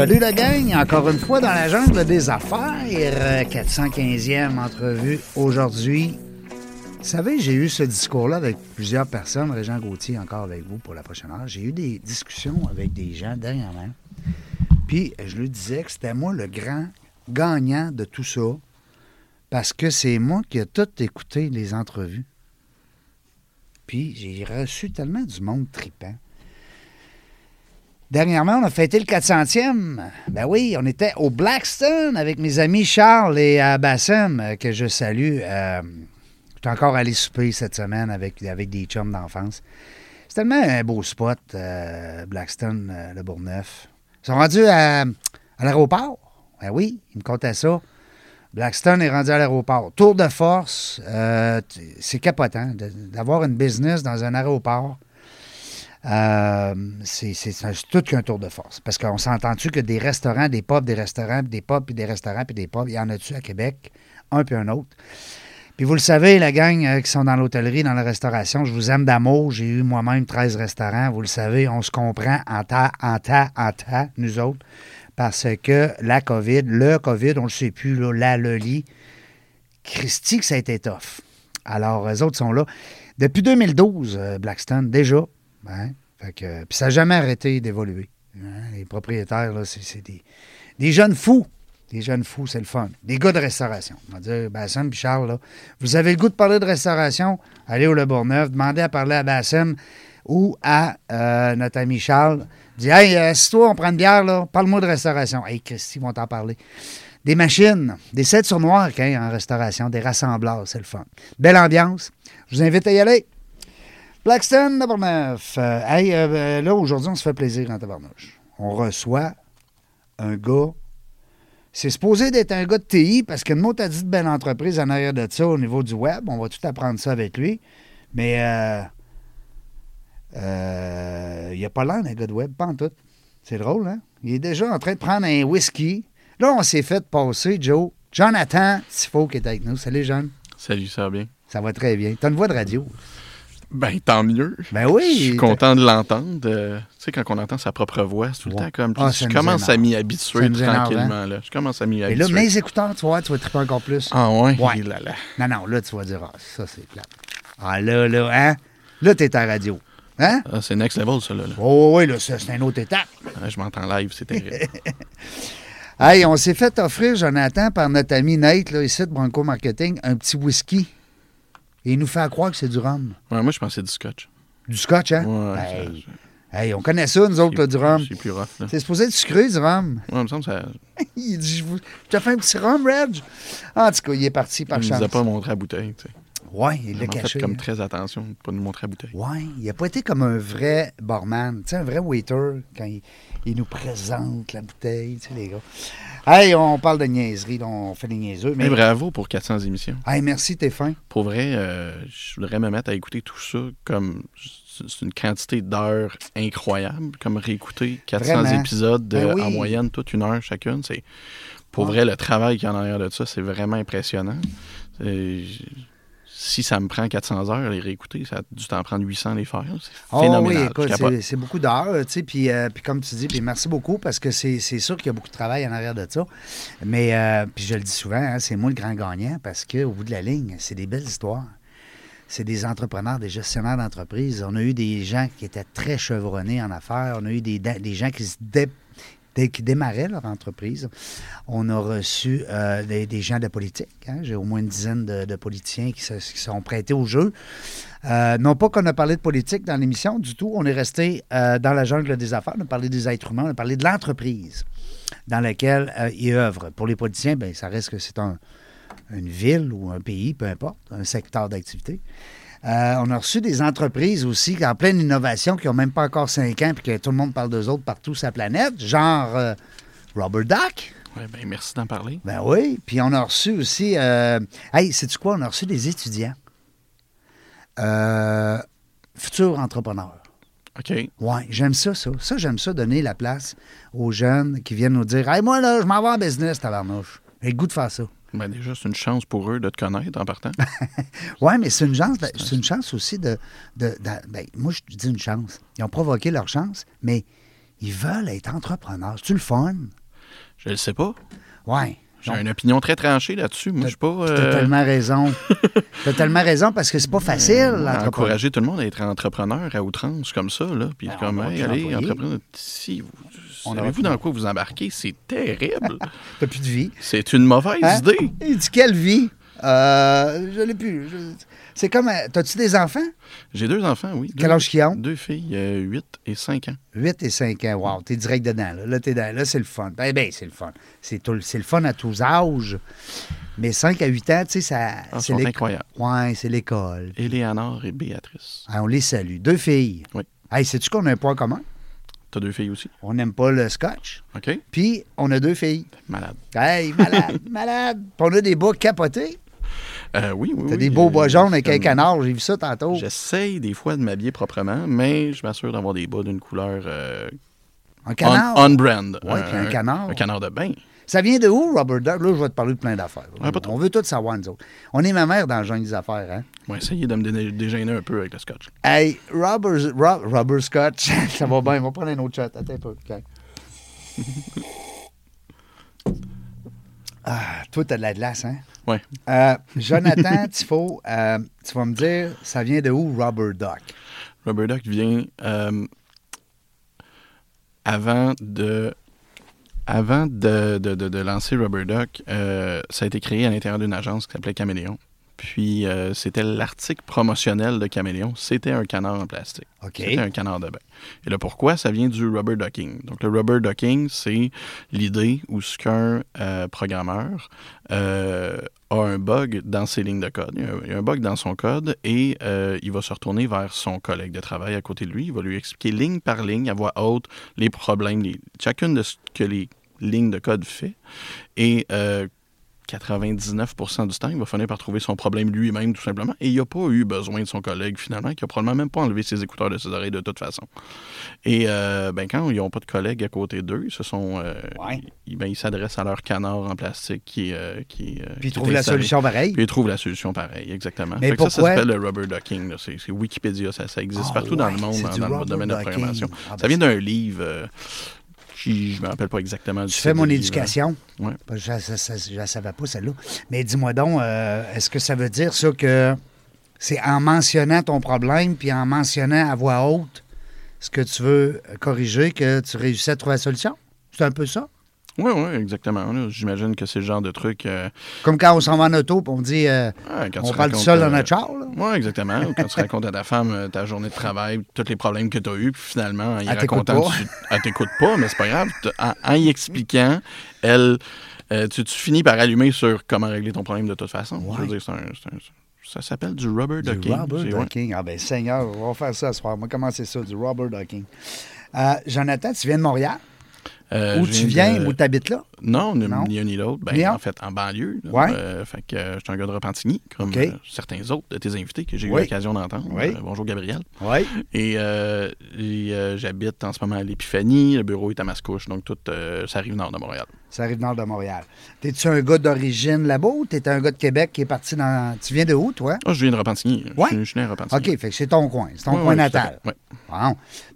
Salut la gang, encore une fois dans la jungle des affaires, euh, 415e entrevue aujourd'hui. Vous savez, j'ai eu ce discours-là avec plusieurs personnes, Régent Gauthier encore avec vous pour la prochaine heure. J'ai eu des discussions avec des gens dernièrement. Puis je lui disais que c'était moi le grand gagnant de tout ça parce que c'est moi qui ai tout écouté les entrevues. Puis j'ai reçu tellement du monde tripant. Dernièrement, on a fêté le 400e. Ben oui, on était au Blackstone avec mes amis Charles et euh, Bassem, euh, que je salue. Euh, je suis encore allé souper cette semaine avec, des chums d'enfance. C'est tellement un beau spot, euh, Blackstone, le Bourgneuf. Ils sont rendus à, à l'aéroport. Ben oui, ils me contaient ça. Blackstone est rendu à l'aéroport. Tour de force, c'est capotant d'avoir une business dans un aéroport. Euh, c'est tout qu'un tour de force. Parce qu'on s'entend-tu que des restaurants, des pubs, des restaurants, des pubs, puis des restaurants, puis des pubs, il y en a-tu à Québec? Un puis un autre. Puis vous le savez, la gang euh, qui sont dans l'hôtellerie, dans la restauration, je vous aime d'amour. J'ai eu moi-même 13 restaurants. Vous le savez, on se comprend en tas, en tas, en tas, nous autres. Parce que la COVID, le COVID, on ne le sait plus, la, le lit, Christy, que ça a été tough. Alors, eux autres sont là. Depuis 2012, euh, Blackstone, déjà. Puis ça n'a jamais arrêté d'évoluer. hein. les propriétaires, là, c'est des, des jeunes fous. Des jeunes fous, c'est le fun. Des gars de restauration. On va dire, Bassem et Charles, là, vous avez le goût de parler de restauration, allez au Le Bourgneuf, demandez à parler à Bassem ou à euh, notre ami Charles. Dis, hey, euh, toi on prend une bière, là, parle-moi de restauration. Hey, Christy, ils vont t'en parler. Des machines, des sets sur noir hein, en restauration, des rassembleurs, c'est le fun. Belle ambiance. Je vous invite à y aller. Blackstone, Tabarneuf. Euh, hey, euh, euh, là, aujourd'hui, on se fait plaisir en tabarnouche. On reçoit un gars. C'est supposé d'être un gars de TI parce que nous, t'as dit de belle entreprise en arrière de ça au niveau du web. On va tout apprendre ça avec lui. Mais euh, euh, il a pas l'air d'un gars de web, pas en tout. C'est drôle, hein? Il est déjà en train de prendre un whisky. Là, on s'est fait passer, Joe. Jonathan Tifo qui est avec nous. Salut, John. Salut, ça va bien? Ça va très bien. T'as une voix de radio. Ben, tant mieux. Ben oui. Je suis content de l'entendre. Euh, tu sais, quand on entend sa propre voix, c'est tout le temps comme. Ah, je commence à m'y habituer énerve, tranquillement. Là. Je commence à m'y Et habituer. là, mes écouteurs, tu vois, tu vas triper encore plus. Ah, ouais? Ouais. Et là, là. Non, non, là, tu vas dire, ah, ça, c'est plat. Ah, là, là, hein? Là, t'es à la radio. Hein? Ah, c'est next level, ça. Là, là. Oh, oui, là, c'est une autre étape. Ah, je m'entends live, c'est terrible. Hey, on s'est fait offrir, Jonathan, par notre ami Nate, là, ici, de Bronco Marketing, un petit whisky. Et il nous fait croire que c'est du rhum. Ouais, moi, je pensais du scotch. Du scotch, hein? Ouais, hey, ça- hey, on connaît ça, nous autres, là, du rhum. C'est plus rough. Là. C'est supposé être sucré, du rhum. Ouais, il me semble que ça. Il dit, je vous... je te fais un petit rhum, Reg. En tout cas, il est parti par Il nous chance. a pas montré la bouteille. tu sais. Ouais, il l'a a fait caché. comme hein. très attention de ne pas nous montrer la bouteille. Ouais, il n'a pas été comme un vrai barman, tu sais, un vrai waiter quand il, il nous présente la bouteille, tu sais, les gars. Hey, on parle de niaiserie, là, on fait des niaiseux. Mais, bravo pour 400 émissions. hey, merci, t'es fin. Pour vrai, euh, je voudrais me mettre à écouter tout ça comme c'est une quantité d'heures incroyable, comme réécouter 400 Vraiment. épisodes de- Ben oui. en moyenne toute une heure chacune. C'est pour Ouais. vrai le travail qu'il y a en arrière de ça, c'est vraiment impressionnant. Si ça me prend 400 heures les réécouter, ça a dû t'en prendre 800 les faire. C'est Oh phénoménal. oui, Je écoute, capote. c'est- beaucoup d'heures, tu sais, puis, euh, puis comme tu dis, puis merci beaucoup parce que c'est sûr qu'il y a beaucoup de travail en arrière de ça. Mais, euh, puis je le dis souvent, hein, c'est moi le grand gagnant parce qu'au bout de la ligne, c'est des belles histoires. C'est des entrepreneurs, des gestionnaires d'entreprise. On a eu des gens qui étaient très chevronnés en affaires. On a eu des, des gens qui se dé- qui démarraient leur entreprise. On a reçu euh, des, gens de politique. hein. J'ai au moins une dizaine de, politiciens qui se sont prêtés au jeu. Euh, non pas qu'on a parlé de politique dans l'émission du tout. On est resté euh, dans la jungle des affaires. On a parlé des êtres humains. On a parlé de l'entreprise dans laquelle ils œuvrent. Pour les politiciens, ben, ça reste que c'est un, une ville ou un pays, peu importe, un secteur d'activité. Euh, on a reçu des entreprises aussi en pleine innovation qui n'ont même pas encore cinq ans puis que tout le monde parle d'eux autres partout sur la planète, genre euh, Robert Duck. Ouais, ben, merci d'en parler. Ben oui. Puis on a reçu aussi. Euh, hey, sais-tu quoi? On a reçu des étudiants. Futurs entrepreneurs. OK. Oui, j'aime ça, ça. Ça, j'aime ça, donner la place aux jeunes qui viennent nous dire Hey, moi, là, je m'en vais en business, tabarnouche. J'ai le goût de faire ça. Ben, déjà, c'est une chance pour eux de te connaître en partant. Oui, mais c'est une chance, c'est une chance aussi de. de- de- ben, moi, je te dis une chance. Ils ont provoqué leur chance, mais ils veulent être entrepreneurs. C'est-tu le fun? Je le sais pas. Oui. J'ai une opinion très tranchée là-dessus. Moi, je suis pas. T'as euh, tellement raison. T'as tellement raison parce que c'est pas facile, encourager tout le monde à être entrepreneur à outrance comme ça, là. Puis Ben, comme, hey, allez, entrepreneur. Si vous, savez-vous dans quoi vous embarquez? C'est terrible. T'as plus de vie. c'est une mauvaise Hein? idée. Il dit quelle vie? Euh, je l'ai plus. Je- C'est comme. euh, T'as-tu des enfants? J'ai deux enfants, oui. Quel Deux- âge qu'ils ont? Deux filles, euh, 8 et 5 ans. 8 et 5 ans. Wow, t'es direct dedans. Là, là t'es dedans. Là, c'est le fun. Ben, ben, c'est le fun. C'est le fun à tous âges. Mais 5 à 8 ans, tu sais, ça. Ah, c'est incroyables. Ouais, c'est l'école. Éléonore et Béatrice. Ah, on les salue. Deux filles. Oui. Hey, sais-tu qu'on a un point commun? T'as deux filles aussi? On n'aime pas le scotch. OK? Puis, on a deux filles. Malade. Hey, malade, malade. Puis on a des bas capotés. Euh, oui, oui. T'as oui, des beaux euh, bas jaunes avec un canard. J'ai vu ça tantôt. J'essaye des fois de m'habiller proprement, mais je m'assure d'avoir des bas d'une couleur euh, Un canard. on, on brand. Ouais, puis un canard. Un canard de bain. Ça vient de où, Robert Duck? Là, je vais te parler de plein d'affaires. On veut tout savoir, nous autres. On est ma mère dans le genre des affaires, hein? On va essayer de me dé- dégêner un peu avec le scotch. Hey, Robert, Ro- Robert Scotch, ça va bien. On va prendre un autre chat. Attends un peu. Ah, toi, t'as de la glace, hein? Ouais. Euh, Jonathan Tifo, euh, tu vas me dire, ça vient de où, Robert Duck? Rubber Duck vient euh, avant de avant de, de- de- lancer Rubber Duck, euh, ça a été créé à l'intérieur d'une agence qui s'appelait Caméléon. Puis euh, c'était l'article promotionnel de Caméléon. C'était un canard en plastique. C'était un canard de bain. Et le pourquoi, ça vient du rubber ducking. Donc, le rubber ducking, c'est l'idée où ce qu'un euh, programmeur euh, a un bug dans ses lignes de code. Il y a un, il y a un bug dans son code et il va se retourner vers son collègue de travail à côté de lui. Il va lui expliquer ligne par ligne, à voix haute, les problèmes, les- chacune de ce que les lignes de code fait. Et 99% du temps, il va finir par trouver son problème lui-même, tout simplement. Et il n'a pas eu besoin de son collègue, finalement, qui a probablement même pas enlevé ses écouteurs de ses oreilles de toute façon. Et euh, ben, quand ils n'ont pas de collègue à côté d'eux, ils se sont. euh, Ouais. ils, ben, ils s'adressent à leur canard en plastique qui, euh, qui, euh, Puis ils trouvent la solution pareil. Puis ils trouvent la solution pareil, exactement. Mais que ça, ça pourquoi- s'appelle le rubber ducking. C'est Wikipédia, ça, ça existe Ah partout dans le monde, c'est dans, le domaine de la programmation. Ah, ben ça vient d'un livre. Qui, je me rappelle pas exactement du Tu fais mon livre. éducation. Que Je ne la savais pas, celle-là. Mais dis-moi donc, euh, est-ce que ça veut dire ça que c'est en mentionnant ton problème puis en mentionnant à voix haute ce que tu veux corriger que tu réussis à trouver la solution? C'est un peu ça? Oui, oui, exactement. J'imagine que c'est le genre de truc. euh, Comme quand on s'en va en auto on dit euh, ouais, quand on parle tout seul dans euh, notre char. Oui, exactement. Ou quand tu racontes à ta femme euh, ta journée de travail, tous les problèmes que tu as eus, puis finalement, en y Elle racontant, pas. tu- elle t'écoute pas, mais c'est pas grave. En, en y expliquant, elle, euh, tu, tu finis par allumer sur comment régler ton problème de toute façon. Je veux Ouais. dire, c'est un- c'est un- ça s'appelle du rubber Du ducking. rubber C'est- ouais. ducking. Ah ben Seigneur, on va faire ça ce soir. On va commencer ça, du rubber ducking. Euh, Jonathan, tu viens de Montréal? Euh, Où tu viens? de- Où tu habites là? Non, ni, Non? ni un ni l'autre. Ben, en fait, en banlieue. là. Ouais. Euh, fait que euh, je suis un gars de Repentigny, comme certains autres de tes invités que j'ai eu l'occasion d'entendre. Oui. Bonjour, Gabriel. Oui. Et, et, j'habite en ce moment à l'Épiphanie. Le bureau est à Mascouche, donc tout, ça arrive nord de Montréal. Ça arrive nord de Montréal. T'es-tu un gars d'origine là-bas ou t'es un gars de Québec qui est parti dans. Tu viens de où, toi? Ah, je viens de Repentigny. Je Ouais. suis- Je suis né à Repentigny. OK, fait que c'est ton coin. C'est ton Ouais, coin natal. Bon.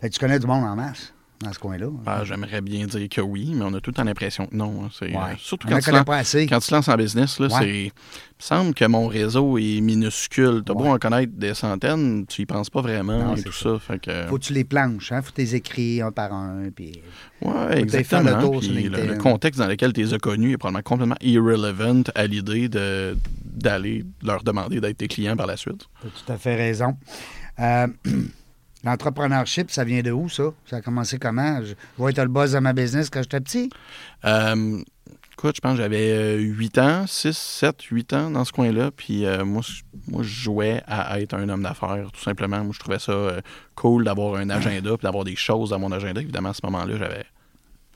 Fait que tu connais du monde en masse dans ce coin-là. Ah, J'aimerais bien dire que oui, mais on a tout le temps l'impression que non. hein. C'est, Ouais. euh, surtout quand en tu, connaît lan- pas assez. quand tu te lances en business, là, Ouais. c'est. Il me semble que mon réseau est minuscule. T'as beau Ouais. en connaître des centaines, tu y penses pas vraiment Non, et tout ça. ça. Fait que, Faut que tu les planches, hein? Faut que tu les écris un par un. Puis... Faire exactement. le tour sur Puis le, contexte dans lequel tu les as connus est probablement complètement irrelevant à l'idée de, d'aller leur demander d'être tes clients par la suite. T'as tout à fait raison. Euh, L'entrepreneurship, ça vient de où, ça? Ça a commencé comment? Je je vois être le boss de ma business quand j'étais petit? Euh, écoute, je pense que j'avais 8 ans, 6, 7, 8 ans dans ce coin-là. Puis euh, moi, je- moi, je jouais à être un homme d'affaires, tout simplement. Moi, je trouvais ça euh, cool d'avoir un agenda puis d'avoir des choses dans mon agenda. Évidemment, à ce moment-là, j'avais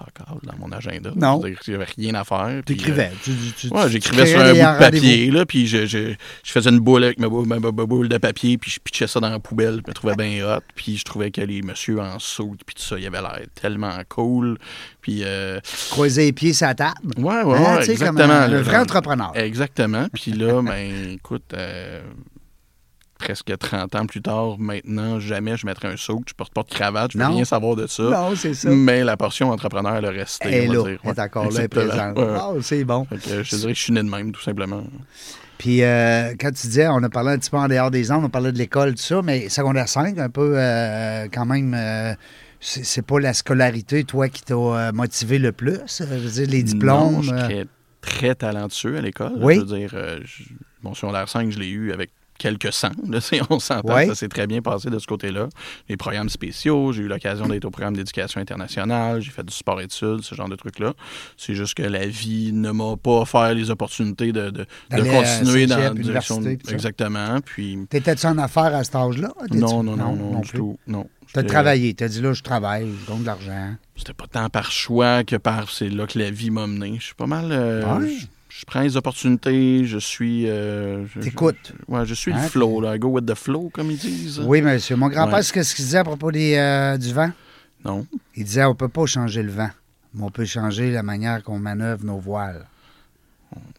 encore dans mon agenda. Non. Avait rien à faire. Tu puis, écrivais. Tu, tu- euh, ouais, j'écrivais sur un bout de papier, là, puis je, je, je faisais une boule avec ma, boule- ma- de papier, puis je pitchais ça dans la poubelle, puis je me trouvais bien hot, puis je trouvais que les messieurs en saut, puis tout ça, il avait l'air tellement cool, puis... euh, Croiser les pieds sur la table. Ouais, ouais, Hein, ouais, comme exactement. un, un vrai entrepreneur. Exactement. Puis là, ben, écoute, euh, presque 30 ans plus tard, maintenant, jamais je mettrais un saut. Je porte pas de cravate, je veux rien savoir de ça. Non, c'est ça. Mais la portion entrepreneur, elle a resté. Elle est là, dire. elle est Ouais, encore là, elle est présente. Ouais. Ah, c'est bon. Que, je te dirais que je suis né de même, tout simplement. Puis euh, quand tu disais, on a parlé un petit peu en dehors des ondes, on parlait de l'école, tout ça, mais secondaire 5, un peu euh, quand même, euh, c'est pas la scolarité, toi, qui t'a euh, motivé le plus? Je veux dire, les diplômes. Non, je euh, très, talentueux à l'école. Oui. Je veux dire, je- mon secondaire 5, je l'ai eu avec quelques cents. Là, on s'entend, Oui. ça s'est très bien passé de ce côté-là. Les programmes spéciaux, j'ai eu l'occasion d'être au programme d'éducation internationale, j'ai fait du sport-études, ce genre de trucs-là. C'est juste que la vie ne m'a pas offert les opportunités de, de, continuer dans la direction. puis. Exactement. Puis, T'étais-tu en affaires à cet âge-là? T'étais-tu- non, non, non, non, du plus. tout. Non. T'as travaillé, t'as dit là, je travaille, je gagne de l'argent. C'était pas tant par choix que par c'est là que la vie m'a mené. Je suis pas mal. euh, Ouais. Je, prends les opportunités, je suis. euh, T'écoutes. je- Ouais, je suis Hein, le flow, là. Go with the flow, comme ils disent. Oui, monsieur. Mon grand-père, Ouais. c'est qu'est-ce qu'il disait à propos des, euh, du vent? Non. Il disait, on peut pas changer le vent, mais on peut changer la manière qu'on manœuvre nos voiles.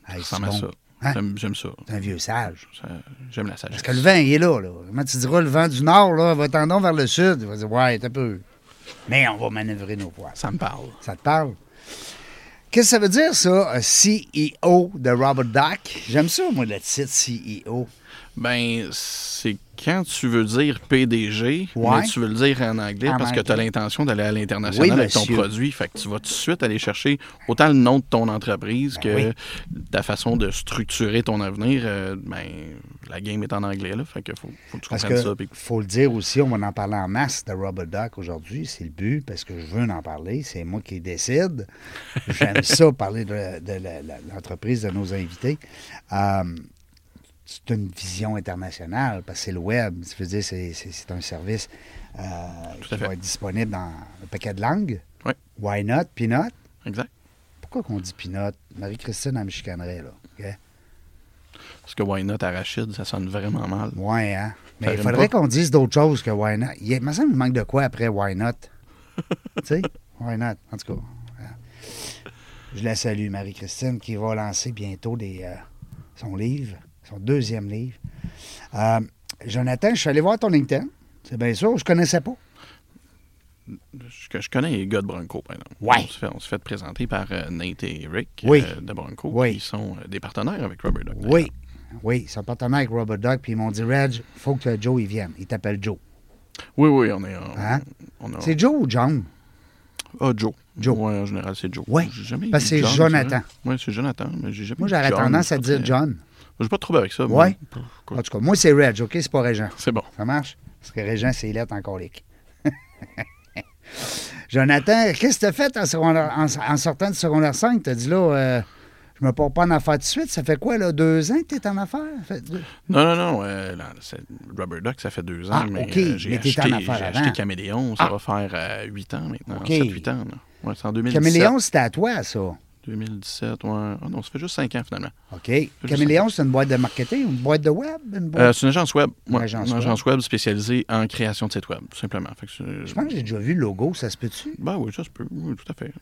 Hey, Ça c'est ressemble à ça. Hein? J'aime, ça. C'est un vieux sage. J'aime la sagesse. Parce que le vent, il est là, là. Comment tu diras, le vent du nord, là, va tendons vers le sud. Il va dire, ouais, t'as peu. Mais on va manœuvrer nos voiles. Ça me parle. Ça te parle? Qu'est-ce que ça veut dire, ça, un CEO de Robert Duck? J'aime ça, moi, le titre CEO. Ben, c'est quand tu veux dire PDG, Ouais. mais tu veux le dire en anglais En parce que tu as l'intention d'aller à l'international Oui, avec ton produit. Fait que tu vas tout de suite aller chercher autant le nom de ton entreprise Ben que oui. ta façon de structurer ton avenir. euh, ben, la game est en anglais, là. Fait que faut, faut que tu Parce comprennes que ça. puis- faut le dire aussi, on va en parler en masse de Robert Duck aujourd'hui. C'est le but, parce que je veux en parler. C'est moi qui décide. J'aime ça, parler de, de l'entreprise de nos invités. Euh, c'est une vision internationale, parce que c'est le web. Ça veut dire c'est, c'est, c'est un service euh, qui va être disponible dans un paquet de langues. Ouais. Why not? Peanut? Exact. Pourquoi qu'on dit peanut? Marie-Christine, elle me chicanerait, là. Parce que Why Not Arachide, ça sonne vraiment mal. Ouais, hein? Mais Ça il faudrait qu'on dise d'autres choses que why not. Il, me semble qu'il manque de quoi après why not? tu sais? Why not? En tout cas. Je la salue, Marie-Christine, qui va lancer bientôt des, euh, son livre, son deuxième livre. Euh, Jonathan, je suis allé voir ton LinkedIn. C'est bien sûr, je connaissais pas. Je, je connais les gars de Bronco, par exemple. Ouais. On se fait, on se fait présenter par euh, Nate et Oui. euh, de Bronco, Oui. qui sont des partenaires avec Robert Duck. Oui. Oui, ils sont partenaires avec Robert Duck, puis ils m'ont dit, Reg, faut que Joe il vienne. Il t'appelle Joe. Oui, oui, on est. on- Hein? on a- C'est Joe ou John? Ah, Joe. Joe. Ouais, en général, c'est Joe. Jamais parce que c'est Jonathan. Oui, c'est Jonathan, mais j'ai jamais Moi, j'aurais tendance à dire John. J'ai pas de trouble avec ça. Ouais. En tout cas, moi, c'est Reg, OK? C'est pas Régent. C'est bon. Ça marche? Parce que Régent, c'est lettres en colique. Jonathan, qu'est-ce que tu as fait en, secondaire- en- en sortant du secondaire 5? Tu as dit là, euh, je me porte pas en affaires tout de suite. Ça fait quoi, là, deux ans que tu es en affaires? Deux- Non, non, non. euh, là, Rubber Duck, ça fait deux ans. Ah, mais OK, euh, j'ai t'es acheté, en affaires j'ai avant. acheté Caméléon. Ça Ah. va faire euh, huit ans maintenant. OK. 7-8 ans. là. Ouais, c'est en 2017. Caméléon, c'était à toi, ça. 2017, ouais. Ah non, ça fait juste cinq ans finalement. OK. Caméléon, c'est une boîte de marketing, une boîte de web? Une boîte... Euh, c'est une agence web. Une agence une web. agence web spécialisée en création de sites web, tout simplement. Fait que c'est- je pense que j'ai déjà vu le logo, ça se peut-tu? Ben oui, ça se peut. Oui, tout à fait.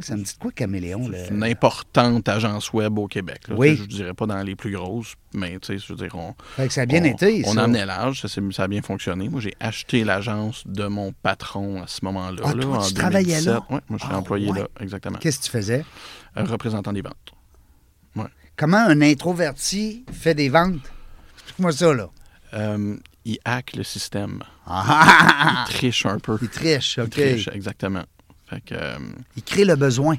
Ça me dit quoi, Caméléon? C'est une importante agence web au Québec. là. Oui. Je ne dirais pas dans les plus grosses, mais tu sais, je veux dire, on, Fait que ça a bien on, été, on ça. a amené l'âge, ça, a bien fonctionné. Moi, j'ai acheté l'agence de mon patron à ce moment-là. Ah, là, toi, en tu travaillais là? Oui, moi, je suis Ah, employé ouais. là, exactement. Qu'est-ce que tu faisais? Euh, représentant des ventes. Comment un introverti fait des ventes? Explique-moi ça, là. Euh, il hack le système. Ah! Il triche un peu. Il triche, Il OK. triche, exactement. Fait que, euh, Il crée le besoin.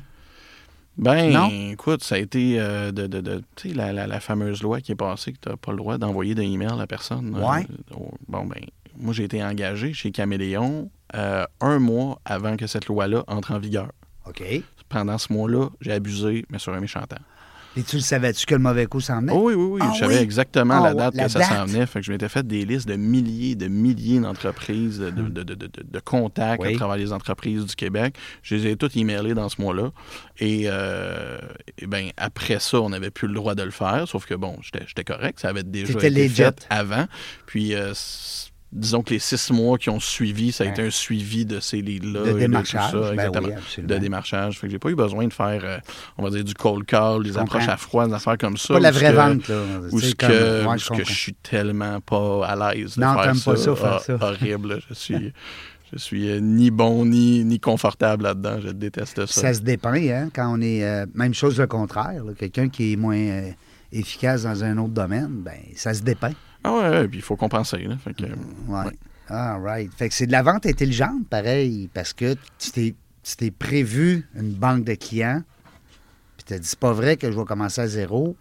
Ben, Non? écoute, ça a été euh, de, de, de- tu sais, la, la, la fameuse loi qui est passée que tu n'as pas le droit d'envoyer des emails à personne. euh, Ouais. bon, ben, moi, j'ai été engagé chez Caméléon un mois avant que cette loi-là entre en vigueur. OK. Pendant ce mois-là, j'ai abusé, mais sur un méchant temps. Et tu le savais-tu que le mauvais coup s'en venait? Oh oui, oui, oui. Ah je savais oui? exactement Ah la date la que ça s'en venait. Fait que je m'étais fait des listes de milliers, de milliers d'entreprises, de, de, de, de, de- de contacts Oui. à travers les entreprises du Québec. Je les ai toutes emailées dans ce mois-là. Et, euh, et ben, après ça, on n'avait plus le droit de le faire. Sauf que bon, j'étais j'étais correct. Ça avait déjà été legit. fait avant. Puis, euh, disons que les six mois qui ont suivi, ça a Ouais. été un suivi de ces leads-là. De et tout démarchage, ça, ben oui, de démarchage. Fait que j'ai pas eu besoin de faire, euh, on va dire, du cold call, des approches à froid, des affaires comme ça. Pas la vraie que- vente, là. où Tu ce que, je que suis tellement pas à l'aise de Non, faire ça. pas ça, faire Ah, ça. Horrible. Je suis, je suis euh, ni bon ni, ni confortable là-dedans. Je déteste ça. Ça se dépend, hein, quand on est. euh, même chose le contraire. Quelqu'un qui est moins efficace dans un autre domaine, ben ça se dépeint. Ah ouais, ouais, puis il faut compenser. Là. Fait que, Ouais. Ouais. All right. Fait que c'est de la vente intelligente, pareil, parce que tu t'es, tu t'es prévu une banque de clients, puis tu dit, c'est pas vrai que je vais commencer à zéro,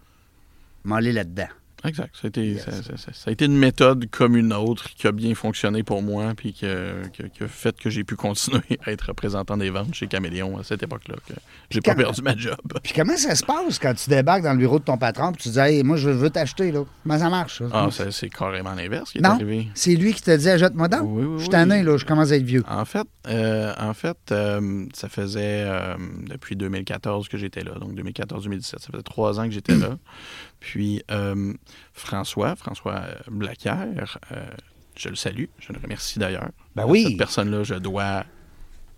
m'aller là-dedans. Exact. Ça a, été, Yes. ça, ça- ça- ça a été une méthode comme une autre qui a bien fonctionné pour moi puis qui a, fait que j'ai pu continuer à être représentant des ventes chez Caméléon à cette époque-là. que J'ai pas perdu ma job. Puis comment ça se passe quand tu débarques dans le bureau de ton patron, puis tu dis, hey, moi, je veux t'acheter, là? Comment ça marche, ça? Ah, ça, c'est carrément l'inverse qui est non? arrivé. C'est lui qui te dit, ajoute-moi donc. Oui, oui, je suis tanné, là, je commence à être vieux. En fait, euh, en fait euh, ça faisait euh, depuis 2014 que j'étais là, donc 2014-2017. Ça faisait trois ans que j'étais là. Puis euh, François, François euh, Blaquière, euh, je le salue, je le remercie d'ailleurs. Ben oui. Cette personne-là, je dois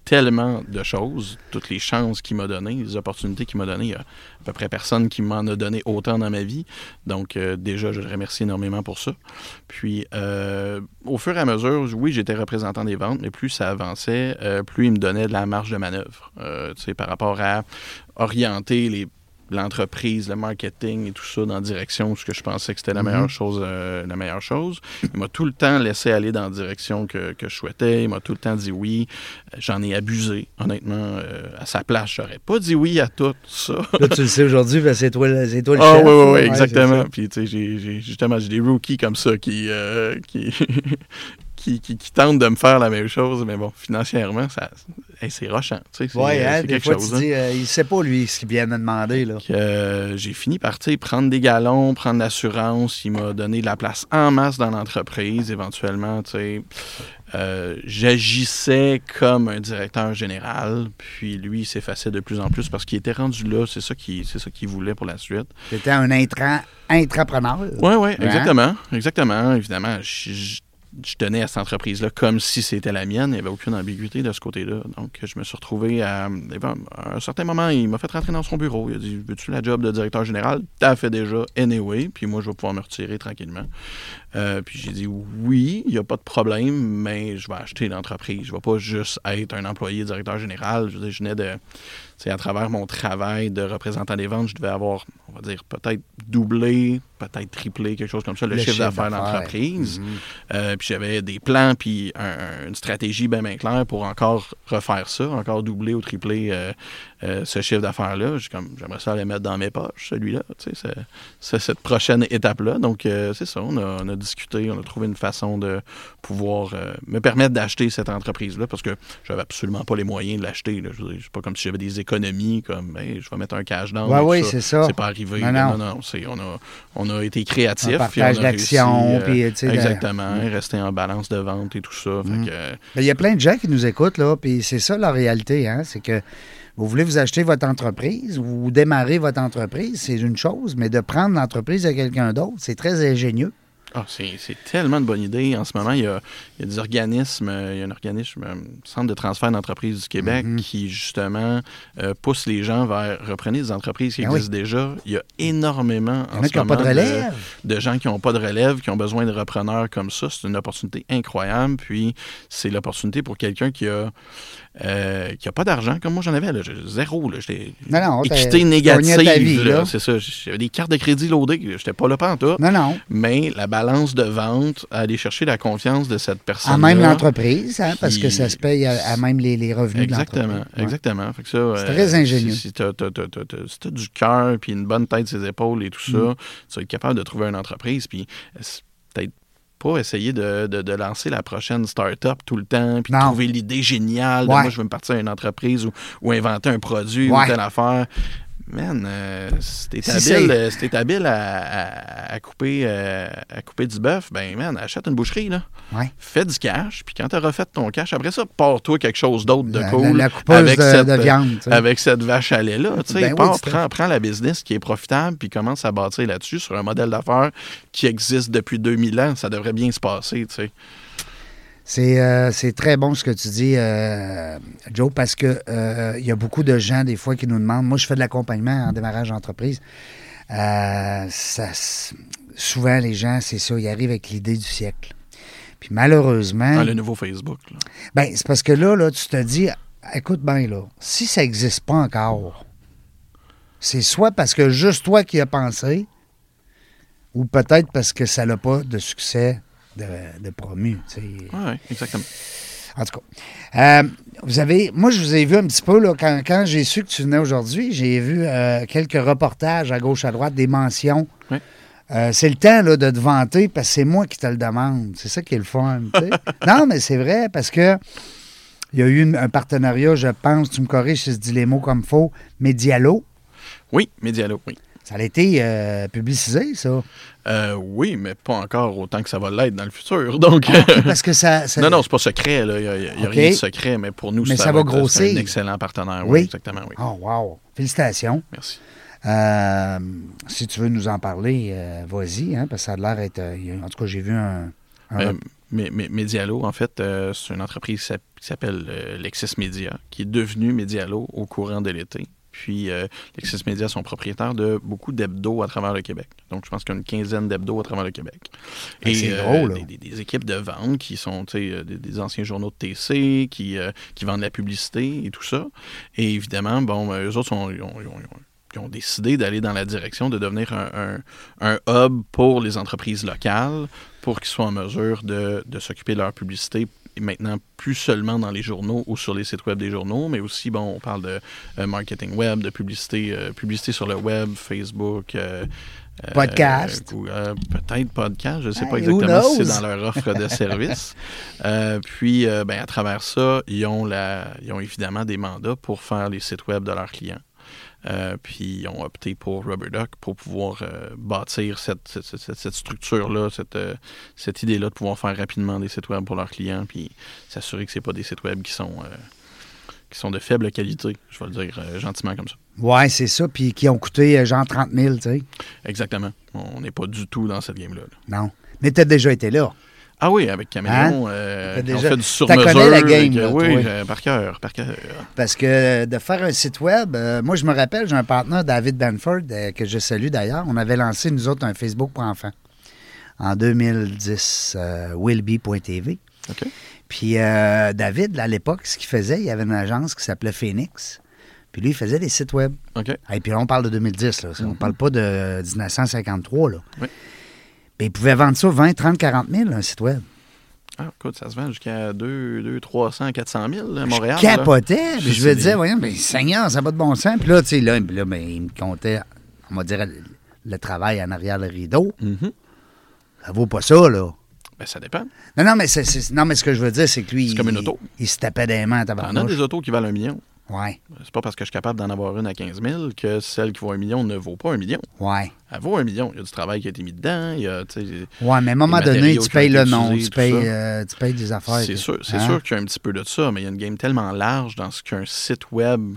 tellement de choses, toutes les chances qu'il m'a données, les opportunités qu'il m'a données. Il y a à peu près personne qui m'en a donné autant dans ma vie. Donc, euh, déjà, je le remercie énormément pour ça. Puis, euh, au fur et à mesure, oui, j'étais représentant des ventes, mais plus ça avançait, euh, plus il me donnait de la marge de manœuvre. Tu sais, par rapport à orienter les l'entreprise, le marketing et tout ça dans la direction ce que je pensais que c'était la meilleure chose euh, la meilleure chose. Il m'a tout le temps laissé aller dans la direction que, que je souhaitais. Il m'a tout le temps dit oui. Euh, J'en ai abusé, honnêtement. euh, à sa place, j'aurais pas dit oui à tout ça. Là, tu le sais aujourd'hui, c'est toi, toi le Ah chef. oui, oui, oui, exactement. Puis, tu sais, j'ai- j'ai- justement, j'ai des rookies comme ça qui, euh, qui, qui, qui, qui tentent de me faire la même chose, mais bon, financièrement, ça, hey, c'est rochant. Tu sais, c'est Ouais, hein, quelque fois, chose. tu hein. dis, euh, il sait pas, lui, ce qu'il vient de demander, là. que, euh, j'ai fini par prendre des galons, prendre l'assurance. Il m'a donné de la place en masse dans l'entreprise. Éventuellement, tu sais, euh, j'agissais comme un directeur général. Puis lui, il s'effaçait de plus en plus parce qu'il était rendu là. C'est ça qu'il c'est ça qu'il voulait pour la suite. C'était un intrant, intrapreneur. Oui, oui, Hein? exactement. Exactement. Évidemment, je, je- tenais à cette entreprise-là comme si c'était la mienne. Il n'y avait aucune ambiguïté de ce côté-là. Donc, je me suis retrouvé à, à un certain moment, il m'a fait rentrer dans son bureau. Il a dit Veux-tu la job de directeur général? T'as fait déjà, anyway. Puis moi, je vais pouvoir me retirer tranquillement. Euh, puis j'ai dit Oui, il n'y a pas de problème, mais je vais acheter l'entreprise. Je ne vais pas juste être un employé directeur général. Je, veux dire, je venais de. Sais, à travers mon travail de représentant des ventes, je devais avoir, on va dire, peut-être doublé, peut-être triplé, quelque chose comme ça, le, Le chiffre chiffre d'affaires de d'affaires. l'entreprise. Mhm. Euh, puis j'avais des plans, puis un- une stratégie bien, bien claire pour encore refaire ça, encore doubler ou tripler euh, euh, ce chiffre d'affaires-là. J'aimerais ça le mettre dans mes poches, celui-là, tu sais, c'est- c'est cette prochaine étape-là. Donc, c'est ça, on a, on a discuté, on a trouvé une façon de pouvoir me permettre d'acheter cette entreprise-là parce que j'avais absolument pas les moyens de l'acheter. c'est pas comme si j'avais des comme Hey, je vais mettre un cash down. Ouais, oui, c'est ça. C'est pas arrivé. Non, non. non, non, c'est- on, a, on a été créatifs. Un partage on a d'actions, réussi, euh, de- Exactement, rester en balance de vente et tout ça. Fait Mm. que, Ben, Il y a plein de gens qui nous écoutent, là, puis c'est ça la réalité, hein, c'est que vous voulez vous acheter votre entreprise, vous démarrez votre entreprise, c'est une chose, mais de prendre l'entreprise de quelqu'un d'autre, c'est très ingénieux. Ah, c'est tellement de bonne idée. En ce moment, il y a, il y a des organismes, euh, il y a un organisme, euh, Centre de transfert d'entreprises du Québec, Mhm. qui justement euh, pousse les gens vers reprenez des entreprises qui Ben oui. existent déjà. Il y a énormément Il y en ce qui n'ont pas de moment relève. de gens qui n'ont pas de relève, qui ont besoin de repreneurs comme ça. C'est une opportunité incroyable. Puis c'est l'opportunité pour quelqu'un qui a euh, qui a pas d'argent, comme moi j'en avais. Là. Zéro. là. J'étais Non, non, t'as- équité négative. C'est ça. J'avais des cartes de crédit loadées. J'étais pas là tout. Non, non. Mais la balance de vente, aller chercher la confiance de cette personne. À même l'entreprise, hein, parce que ça se paye à, à même les, les revenus Exactement, de l'entreprise. Ouais. exactement. Fait que ça, euh, C'est très ingénieux. Si, si si t'as du cœur, puis une bonne tête ses épaules et tout ça, Mm. tu vas être capable de trouver une entreprise, puis c'est peut-être pas essayer de, de- de lancer la prochaine start-up tout le temps, puis Non. trouver l'idée géniale de Ouais. moi, je veux me partir à une entreprise ou, ou inventer un produit Ouais. ou telle affaire. Man, euh, si t'es Si habile, euh, si habile à, à- à couper, euh, à couper du bœuf, ben man, achète une boucherie, là. Ouais. Fais du cash, puis quand t'as refait ton cash, après ça, pars-toi quelque chose d'autre de La, cool. la- la coupeuse avec de, cette, de viande. avec cette vache à lait-là. Tu sais, Ben oui, prends, prends la business qui est profitable, puis commence à bâtir là-dessus sur un modèle d'affaires qui existe depuis 2000 ans. Ça devrait bien se passer, tu sais. C'est euh, c'est très bon ce que tu dis, euh, Joe, parce que euh, il y a beaucoup de gens, des fois, qui nous demandent. Moi, je fais de l'accompagnement en démarrage d'entreprise. Euh, souvent, les gens, c'est ça, ils arrivent avec l'idée du siècle. Puis malheureusement, Ah, le nouveau Facebook. là. ben, c'est parce que là, là, tu te dis, écoute bien, là, si ça n'existe pas encore, c'est soit parce que juste toi qui as pensé, ou peut-être parce que ça n'a pas de succès de, de promu. Ouais, exactement. En tout cas, euh, vous avez, moi, je vous ai vu un petit peu, là, quand, quand j'ai su que tu venais aujourd'hui, j'ai vu euh, quelques reportages à gauche, à droite, des mentions. Oui. Euh, c'est le temps là, de te vanter parce que c'est moi qui te le demande. C'est ça qui est le fun. non, mais c'est vrai parce que il y a eu une- un partenariat, je pense, tu me corriges si je dis les mots comme faux, Medialo. Oui, Medialo, oui. Ça a été euh, publicisé, ça? Euh, oui, mais pas encore autant que ça va l'être dans le futur. Donc, Parce que ça. ça- non, non, c'est pas secret. Il n'y a, y a rien de secret, mais pour nous, Mais ça va être- c'est grossir. un excellent partenaire. Oui. Oui, exactement, oui. Oh, wow. Félicitations. Merci. Euh, si tu veux nous en parler, vas-y, hein, parce que ça a l'air a- en tout cas, j'ai vu un. un- mais, mais Medialo, en fait, c'est une entreprise qui s'app- qui s'appelle Lexis Media, qui est devenue Medialo au courant de l'été. Puis euh, Lexis Media sont propriétaires de beaucoup d'hebdos à travers le Québec. Donc, je pense qu'il y a une quinzaine d'hebdos à travers le Québec. Ben, c'est gros, là. des, des- des équipes de vente qui sont euh, des, des anciens journaux de TC, qui, euh, qui vendent la publicité et tout ça. Et évidemment, bon, ben, eux autres, sont- ils, ont, ils ont- ils ont décidé d'aller dans la direction de devenir un, un- un hub pour les entreprises locales pour qu'ils soient en mesure de, de s'occuper de leur publicité et maintenant plus seulement dans les journaux ou sur les sites web des journaux, mais aussi, bon, on parle de euh, marketing web, de publicité, euh, publicité sur le web, Facebook. euh, Podcast. Peut-être podcast, je ne sais Hey, pas exactement si c'est dans leur offre de service. Puis, ben, à travers ça, ils ont, la, ils ont évidemment des mandats pour faire les sites web de leurs clients. Euh, puis ils ont opté pour RubberDuck pour pouvoir euh, bâtir cette, cette, cette- structure-là, cette, euh, cette idée-là de pouvoir faire rapidement des sites web pour leurs clients, puis s'assurer que ce pas des sites web qui sont, qui sont de faible qualité, je vais le dire gentiment comme ça. Ouais, c'est ça. Puis qui ont coûté genre 30 000, tu sais. Exactement. On n'est pas du tout dans cette game-là. là. Non. Mais tu as déjà été là. Ah oui, avec Caméléon, euh, T'as quand on déjà- fait du sur-mesure. la game, que- là, oui, toi. euh, par cœur, par cœur. Parce que de faire un site web, euh, moi, je me rappelle, j'ai un partenaire, David Benford, euh, que je salue d'ailleurs. On avait lancé, nous autres, un Facebook pour enfants en 2010, euh, willbe.tv. OK. Puis euh, David, à l'époque, ce qu'il faisait, il y avait une agence qui s'appelait Phoenix. Puis lui, il faisait des sites web. OK. Et puis là, on parle de 2010, là. On Mhm. parle pas de 1953, là. Oui. Puis il pouvait vendre ça 20, 30, 40 000, un site web. Ah, écoute, ça se vend jusqu'à 2, 2 300, 400 000 à Montréal. Je capotais. Puis je me disais, voyons, mais Seigneur, ça n'a pas de bon sens. Puis là, tu sais, là, puis là, ben, il me comptait, on va dire, le, travail en arrière le rideau. Mhm. Ça vaut pas ça, là. Ben, ça dépend. Non, non, mais, non, ce que je veux dire, c'est que lui. C'est comme une il- auto. Il, se tapait des mains à T'en as tabarnouche. des autos qui valent un million. Ouais, C'est pas parce que je suis capable d'en avoir une à 15 000 que celle qui vaut un million ne vaut pas un million. ouais. Elle vaut un million. Il y a du travail qui a été mis dedans. Il y a, Ouais, mais à un moment donné, tu payes le nom, tu payes, euh, tu payes des affaires. c'est sûr, c'est Hein? sûr qu'il y a un petit peu de ça, mais il y a une game tellement large dans ce qu'un site web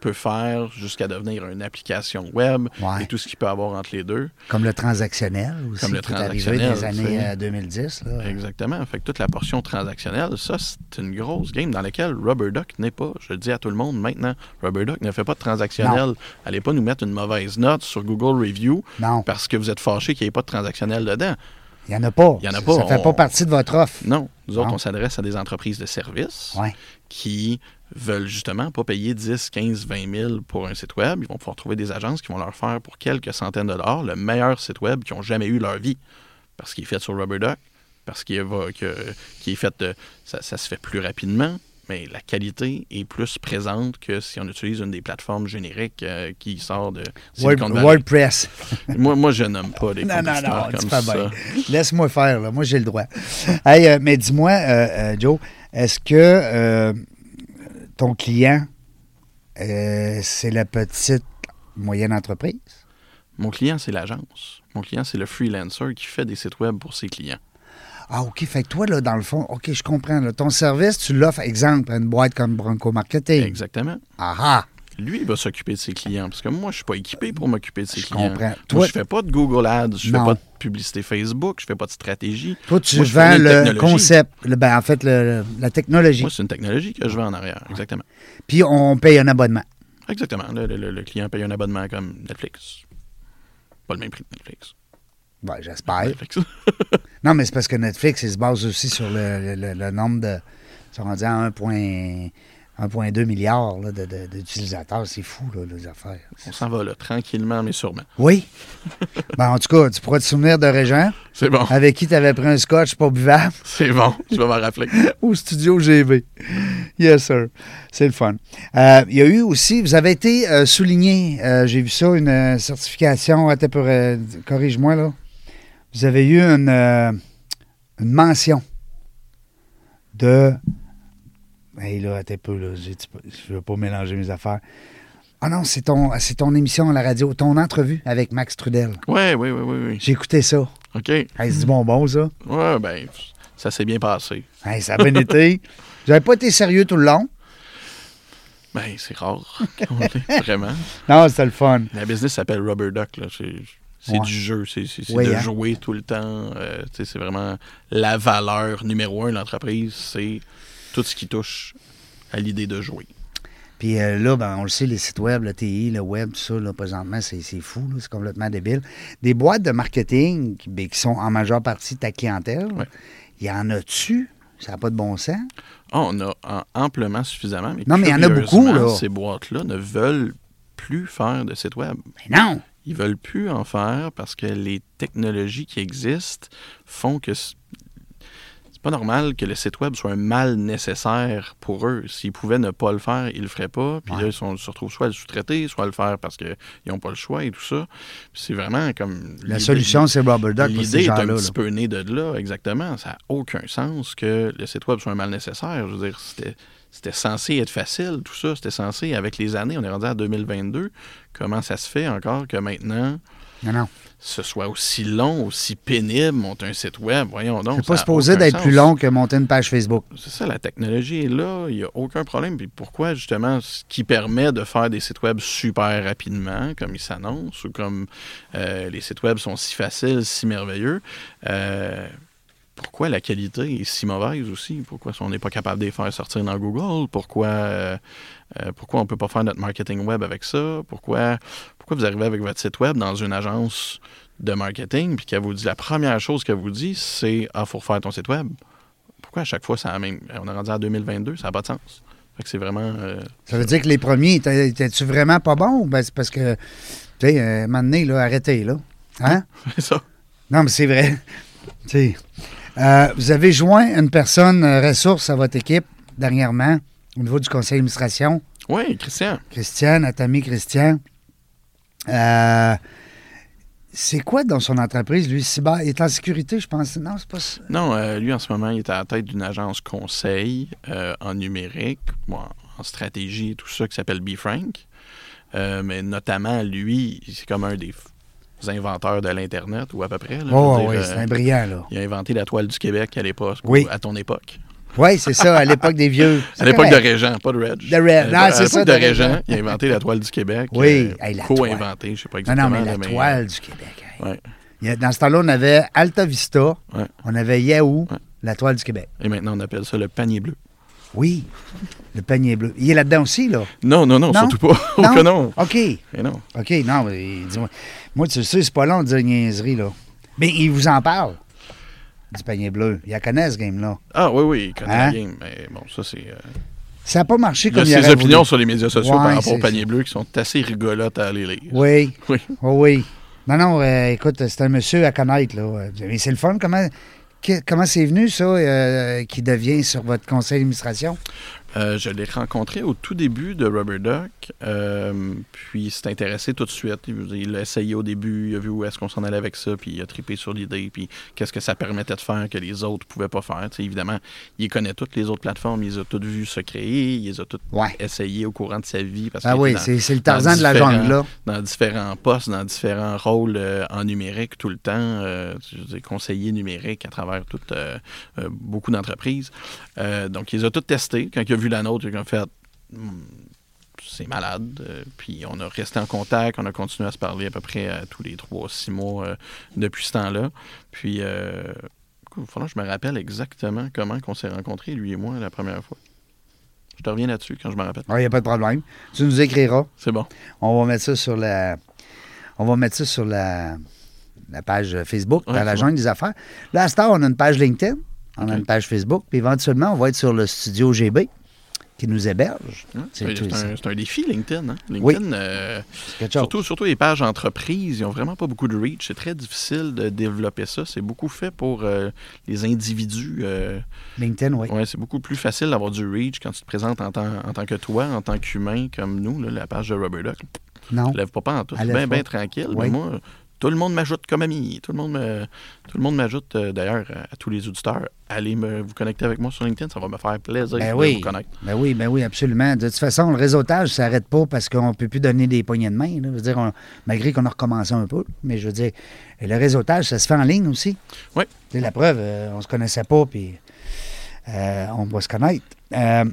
peut faire jusqu'à devenir une application web Ouais. et tout ce qu'il peut avoir entre les deux. Comme le transactionnel aussi, Comme le qui est arrivé transactionnel, années tu sais. euh, 2010. Là. Exactement. Fait que toute la portion transactionnelle, ça, c'est une grosse game dans laquelle RubberDuck n'est pas. Je le dis à tout le monde maintenant, RubberDuck ne fait pas de transactionnel. Allez pas nous mettre une mauvaise note sur Google Review Non, parce que vous êtes fâché qu'il n'y ait pas de transactionnel dedans. il n'y en a pas. Il y en a Ça- pas, Ça ne fait on- pas partie de votre offre. Non. Nous autres, Non. on s'adresse à des entreprises de services Ouais. qui veulent justement pas payer 10, 15, 20 000 pour un site web. Ils vont pouvoir trouver des agences qui vont leur faire pour quelques centaines de dollars le meilleur site web qu'ils ont jamais eu leur vie. Parce qu'il est fait sur RubberDuck, parce qu'il est fait de, ça, ça se fait plus rapidement, mais la qualité est plus présente que si on utilise une des plateformes génériques euh, qui sort de Word-. WordPress. Moi, moi, je nomme pas les Non, non, non, comme fais ça. bien. Laisse-moi faire, là. Moi, j'ai le droit. Hey, euh, mais dis-moi, euh, Joe, est-ce que ton client, euh, c'est la petite, moyenne entreprise? Mon client, c'est l'agence. Mon client, c'est le freelancer qui fait des sites web pour ses clients. Ah, OK. Fait que toi, là, dans le fond, OK, je comprends. là. ton service, tu l'offres, exemple, à une boîte comme Bronco Marketing. Exactement. Ah ah! Lui, il va s'occuper de ses clients. Parce que moi, je suis pas équipé pour m'occuper de ses Je clients. comprends. Moi, Toi- je fais pas de Google Ads, je Non. fais pas de publicité Facebook, je fais pas de stratégie. Toi, tu Moi, vends le concept, le- ben, en fait, le- la technologie. Moi, c'est une technologie que je vends en arrière. Exactement. Puis on paye un abonnement. Exactement. Le, le- le client paye un abonnement comme Netflix. Pas le même prix que Netflix. Ben, j'espère. Netflix. Non, mais c'est parce que Netflix, il se base aussi sur le, nombre de. Ils sont rendus à 1,2 1,2 milliard d'utilisateurs. C'est fou, là, les affaires. On s'en va là, tranquillement, mais sûrement. Oui. ben, en tout cas, tu pourras te souvenir de Régent, C'est bon. avec qui tu avais pris un scotch pas buvable C'est bon. Tu vas m'en rappeler. au studio GB. Yes, sir. C'est le fun. Euh, Il y a eu aussi, vous avez été euh, souligné, euh, j'ai vu ça, une certification, corrige-moi là. Vous avez eu une, une mention de. Hey là, un peu, là, je ne veux pas mélanger mes affaires. Ah non, c'est ton, c'est ton émission à la radio, ton entrevue avec Max Trudel. Ouais, oui, oui, oui, oui. J'ai écouté ça. OK. Hey, c'est du bonbon, ça. Ouais, ben, ça s'est bien passé. Hey, ça a bien été. J'avais pas été sérieux tout le long. Ben, c'est rare. Vraiment. Non, c'était le fun. La business s'appelle Rubber Duck. Là. C'est, Ouais. du jeu. C'est, Oui, de hein. jouer tout le temps. Euh, c'est vraiment la valeur numéro un de l'entreprise. C'est tout ce qui touche à l'idée de jouer. Puis euh, là, ben, on le sait, les sites web, le TI, le web, tout ça, là, présentement, c'est, fou, c'est complètement débile. Des boîtes de marketing qui, ben, qui sont en majeure partie ta clientèle, Ouais. il y en a-tu? Ça n'a pas de bon sens? Ah, on a en- amplement suffisamment. Mais Non, mais il y en a beaucoup, là. Ces boîtes-là ne veulent plus faire de site web. Mais non! Ils veulent plus en faire parce que les technologies qui existent font que c'est pas normal que le site web soit un mal nécessaire pour eux. S'ils pouvaient ne pas le faire, ils le feraient pas. Puis Ouais. là, ils sont- se retrouvent soit à le sous-traiter, soit à le faire parce qu'ils n'ont pas le choix et tout ça. Puis c'est vraiment comme... La solution, c'est Rubber Duck L'idée est un petit là. peu née de là, exactement. Ça n'a aucun sens que le site web soit un mal nécessaire. Je veux dire, c'était, c'était censé être facile, tout ça. C'était censé, avec les années, on est rendu à 2022. Comment ça se fait encore que maintenant, Non, non. Ce soit aussi long, aussi pénible, monter un site web? Voyons donc. C'est pas supposé d'être plus long que monter une page Facebook. C'est ça, la technologie est là, il n'y a aucun problème. Puis pourquoi, justement, ce qui permet de faire des sites web super rapidement, comme ils s'annoncent, ou comme euh, les sites web sont si faciles, si merveilleux, euh, pourquoi la qualité est si mauvaise aussi? Pourquoi on n'est pas capable de les faire sortir dans Google? Pourquoi, euh, euh, pourquoi on ne peut pas faire notre marketing web avec ça? Pourquoi, pourquoi vous arrivez avec votre site web dans une agence de marketing, puis qu'elle vous dit la première chose qu'elle vous dit, c'est Ah, faut refaire ton site web. Pourquoi à chaque fois, ça a même. On est rendu en 2022, ça n'a pas de sens. Fait que c'est vraiment. euh, Ça veut dire que les premiers, étaient- étais-tu vraiment pas bon? Ben, c'est parce que, tu sais, euh, un moment donné, là, arrêtez, là. Hein? c'est ça. Non, mais c'est vrai. Tu sais, euh, vous avez joint une personne euh, ressource à votre équipe dernièrement au niveau du conseil d'administration. Oui, Christian. Christian, notre ami Christian. Euh, c'est quoi dans son entreprise, lui? Cyber, il est en sécurité, je pense. Non, c'est pas ça. Non, euh, lui, en ce moment, il est à la tête d'une agence conseil euh, en numérique, bon, en stratégie et tout ça, qui s'appelle BeFrank. Euh, mais notamment, lui, c'est comme un des inventeurs de l'Internet, ou à peu près. là, Oh, oui, euh, c'est un brillant, là. il a inventé la toile du Québec à l'époque, Oui. à ton époque. Oui, c'est ça, à l'époque des vieux. À l'époque de. Régent, pas de Reg. De Reg. Euh, Non, c'est ça, de Régent. Il a inventé la toile du Québec. Oui, euh, hey, la co-inventé, je sais pas exactement. non, mais la mais, toile du Québec. hey. ouais. Il y a- dans ce temps-là, on avait Alta Vista, Ouais. on avait Yahoo, Ouais. la toile du Québec. Et maintenant, on appelle ça le panier bleu. Oui, le panier bleu. Il est là-dedans aussi, là? Non, non, non, Non? surtout pas. Oh que non. OK. Et non. OK, non, mais dis-moi. Moi, tu sais, c'est pas long de dire niaiserie, là. Mais il vous en parle, du panier bleu. Il la connaît, ce game-là. Ah oui, oui, il connaît Hein? la game. Mais bon, ça, c'est. euh, Ça n'a pas marché Il y comme a ses opinions voulu. sur les médias sociaux Ouais, par rapport au panier bleu qui sont assez rigolotes à aller lire. Oui, Oui. oui, oui. Non, non, euh, écoute, c'est un monsieur à connaître, là. Mais c'est le fun. Comment comment c'est venu, ça, euh, qui devient sur votre conseil d'administration? Euh, je l'ai rencontré au tout début de Rubber Duck, euh, puis il s'est intéressé tout de suite. Il il l'a essayé au début, il a vu où est-ce qu'on s'en allait avec ça, puis il a trippé sur l'idée, puis qu'est-ce que ça permettait de faire que les autres pouvaient pas faire. Évidemment, il connaît toutes les autres plateformes, il les a toutes vues se créer, il les a toutes Ouais. essayées au courant de sa vie. Parce Ah oui, c'est le Tarzan de la jungle, là. dans différents postes, dans différents rôles euh, en numérique tout le temps, conseiller numérique à travers toutes, beaucoup d'entreprises. Donc, ils ont tout testé. Quand il a vu la nôtre, il a fait Hmm, c'est malade. Euh, puis on a resté en contact, on a continué à se parler à peu près euh, tous les trois, six mois euh, depuis ce temps-là. Puis, euh, il faudra que je me rappelle exactement comment qu'on s'est rencontrés, lui et moi, la première fois. Je te reviens là-dessus quand je me rappelle. Il n'y a pas de problème. Tu nous écriras. C'est bon. On va mettre ça sur la. On va mettre ça sur la, la page Facebook, Ouais, dans la jungle des affaires. Là, à cette heure, on a une page LinkedIn, on a une page Facebook, puis éventuellement, on va être sur le studio GB qui nous héberge. Hein? C'est un, défi, LinkedIn. Hein? Oui. LinkedIn, euh, surtout, surtout les pages entreprises, ils n'ont vraiment pas beaucoup de reach. C'est très difficile de développer ça. C'est beaucoup fait pour euh, les individus. euh, LinkedIn, oui. ouais, c'est beaucoup plus facile d'avoir du reach quand tu te présentes en tant, en tant que toi, en tant qu'humain comme nous. là, la page de Rubber Duck, Non. lève pas pas en tout. Bien, bien tranquille. Oui. Mais moi, tout le monde m'ajoute comme ami. Tout le monde me, tout le monde m'ajoute, euh, d'ailleurs, à, à tous les auditeurs. Allez me, vous connecter avec moi sur LinkedIn. Ça va me faire plaisir Ben de oui. vous connaître. Ben oui, ben oui, absolument. De toute façon, le réseautage, ça n'arrête pas parce qu'on ne peut plus donner des poignées de main. là. Je veux dire, on- malgré qu'on a recommencé un peu. Mais je veux dire, le réseautage, ça se fait en ligne aussi. Oui. C'est la preuve, euh, on se connaissait pas, puis euh, on va se connaître. Euh,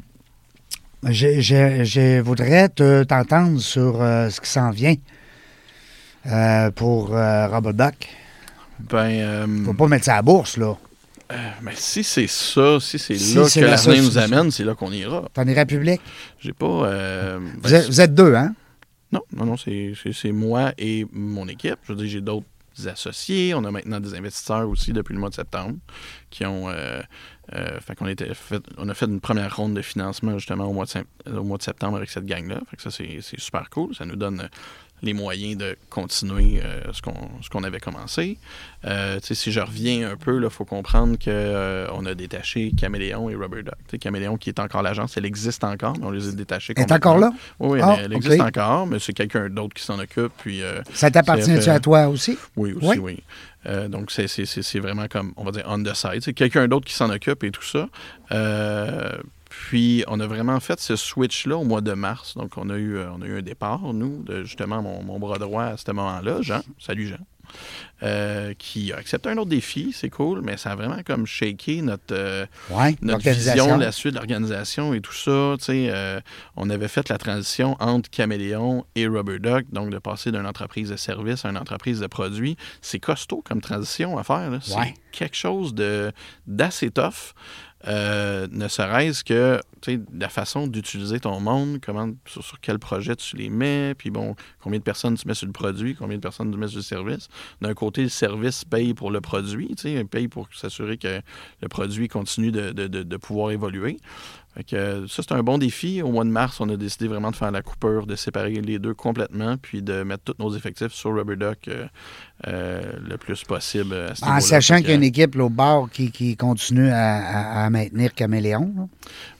je, je- je voudrais te- t'entendre sur euh, ce qui s'en vient euh, pour euh, Robert Duck. Ben, euh, Faut pas mettre ça à la bourse, là. Mais si c'est ça, si c'est Si là que la l'avenir nous amène, c'est là qu'on ira. T'en iras public? J'ai pas. euh, ben, Vous êtes, vous êtes deux, hein? Non, non, non, c'est moi et mon équipe. Je veux dire, j'ai d'autres associés. On a maintenant des investisseurs aussi depuis le mois de septembre qui ont. Euh, euh, fait qu'on était fait, on a fait une première ronde de financement justement au mois de, au mois de septembre avec cette gang-là. Fait que ça, c'est super cool. Ça nous donne euh, les moyens de continuer euh, ce qu'on avait commencé. Euh, si je reviens un peu, il faut comprendre qu'on a détaché Caméléon et Rubber Duck. Caméléon qui est encore l'agence, elle existe encore, mais on les a détachés. Elle est encore là? Oui, Ah, elle, elle existe encore, mais c'est quelqu'un d'autre qui s'en occupe. Puis, euh, Ça t'appartient-tu euh, à toi aussi? oui, aussi, Oui. oui. Euh, donc, c'est- vraiment comme, on va dire, on the side. C'est quelqu'un d'autre qui s'en occupe et tout ça. Euh, puis, on a vraiment fait ce switch-là au mois de mars. Donc, on a eu, euh, on a eu un départ, nous, de justement mon, mon bras droit à ce moment-là, Jean. Salut, Jean. Euh, qui a accepté un autre défi, c'est cool, mais ça a vraiment comme shaké notre, euh, notre vision, la suite de l'organisation et tout ça. euh, on avait fait la transition entre Caméléon et Rubber Duck, donc de passer d'une entreprise de service à une entreprise de produits. C'est costaud comme transition à faire. C'est Ouais. quelque chose de d'assez tough. Euh, ne serait-ce que la façon d'utiliser ton monde, comment, sur, quel projet tu les mets, puis bon, combien de personnes tu mets sur le produit, combien de personnes tu mets sur le service. D'un côté, le service paye pour le produit, paye pour s'assurer que le produit continue de- de- de pouvoir évoluer. Fait que, euh, ça, c'est un bon défi. Au mois de mars, on a décidé vraiment de faire la coupure, de séparer les deux complètement, puis de mettre tous nos effectifs sur Rubber Duck euh, euh, le plus possible. à ce En sachant qu'il y a une équipe là, au bord qui, qui continue à, à- à maintenir Caméléon.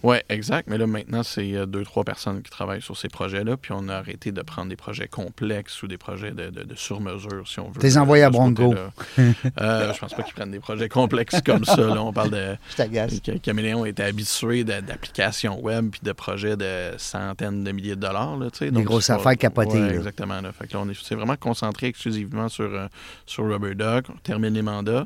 Oui, exact. Mais là, maintenant, c'est deux, trois personnes qui travaillent sur ces projets-là. Puis on a arrêté de prendre des projets complexes ou des projets de, de, de sur-mesure, si on veut. T'es euh, envoyé à Bronco. euh, je pense pas qu'ils prennent des projets complexes comme ça. Là. On parle de. Je t'agace. Caméléon était habitué de- d'applications web puis de projets de centaines de milliers de dollars. Là. Des Donc, grosses affaires capotées, Ouais, exactement. Là. Fait que là, on est c'est vraiment concentré exclusivement sur, euh, sur Rubber Duck. On termine les mandats.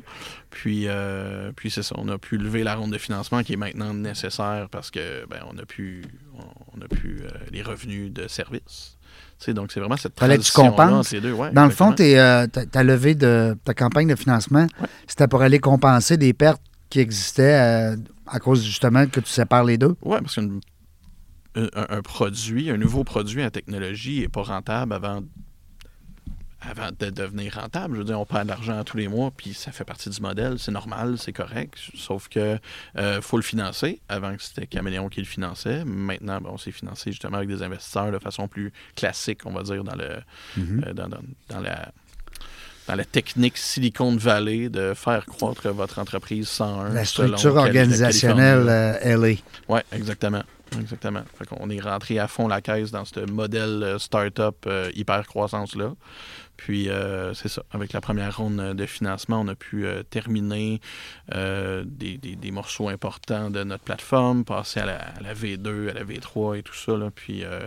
Puis, euh, puis c'est ça. On a pu lever la ronde de financement qui est maintenant nécessaire parce que ben, on a pu, on, on a pu euh, les revenus de service. Tu sais, donc, c'est vraiment cette transition les deux. Ouais, Dans le fond, euh, ta, ta levée de ta campagne de financement, c'était pour aller compenser des pertes qui existaient euh, à cause justement que tu sépares les deux? Oui, parce qu'un un, un produit, un nouveau produit en technologie n'est pas rentable avant, avant de devenir rentable. Je veux dire, on perd de l'argent tous les mois, puis ça fait partie du modèle, c'est normal, c'est correct. Sauf que euh, faut le financer. Avant que c'était Caméléon qui le finançait. Maintenant, ben, on s'est financé justement avec des investisseurs de façon plus classique, on va dire, dans le euh, dans, dans- dans la dans la technique Silicon Valley de faire croître votre entreprise 101. La structure organisationnelle euh, LA. Oui, exactement. Exactement. Fait qu'on est rentré à fond la caisse dans ce modèle euh, start-up euh, hyper croissance-là. Puis, euh, c'est ça. Avec la première ronde de financement, on a pu euh, terminer euh, des, des- des morceaux importants de notre plateforme, passer à la, à la V2, à la V3 et tout ça. là. Puis, euh,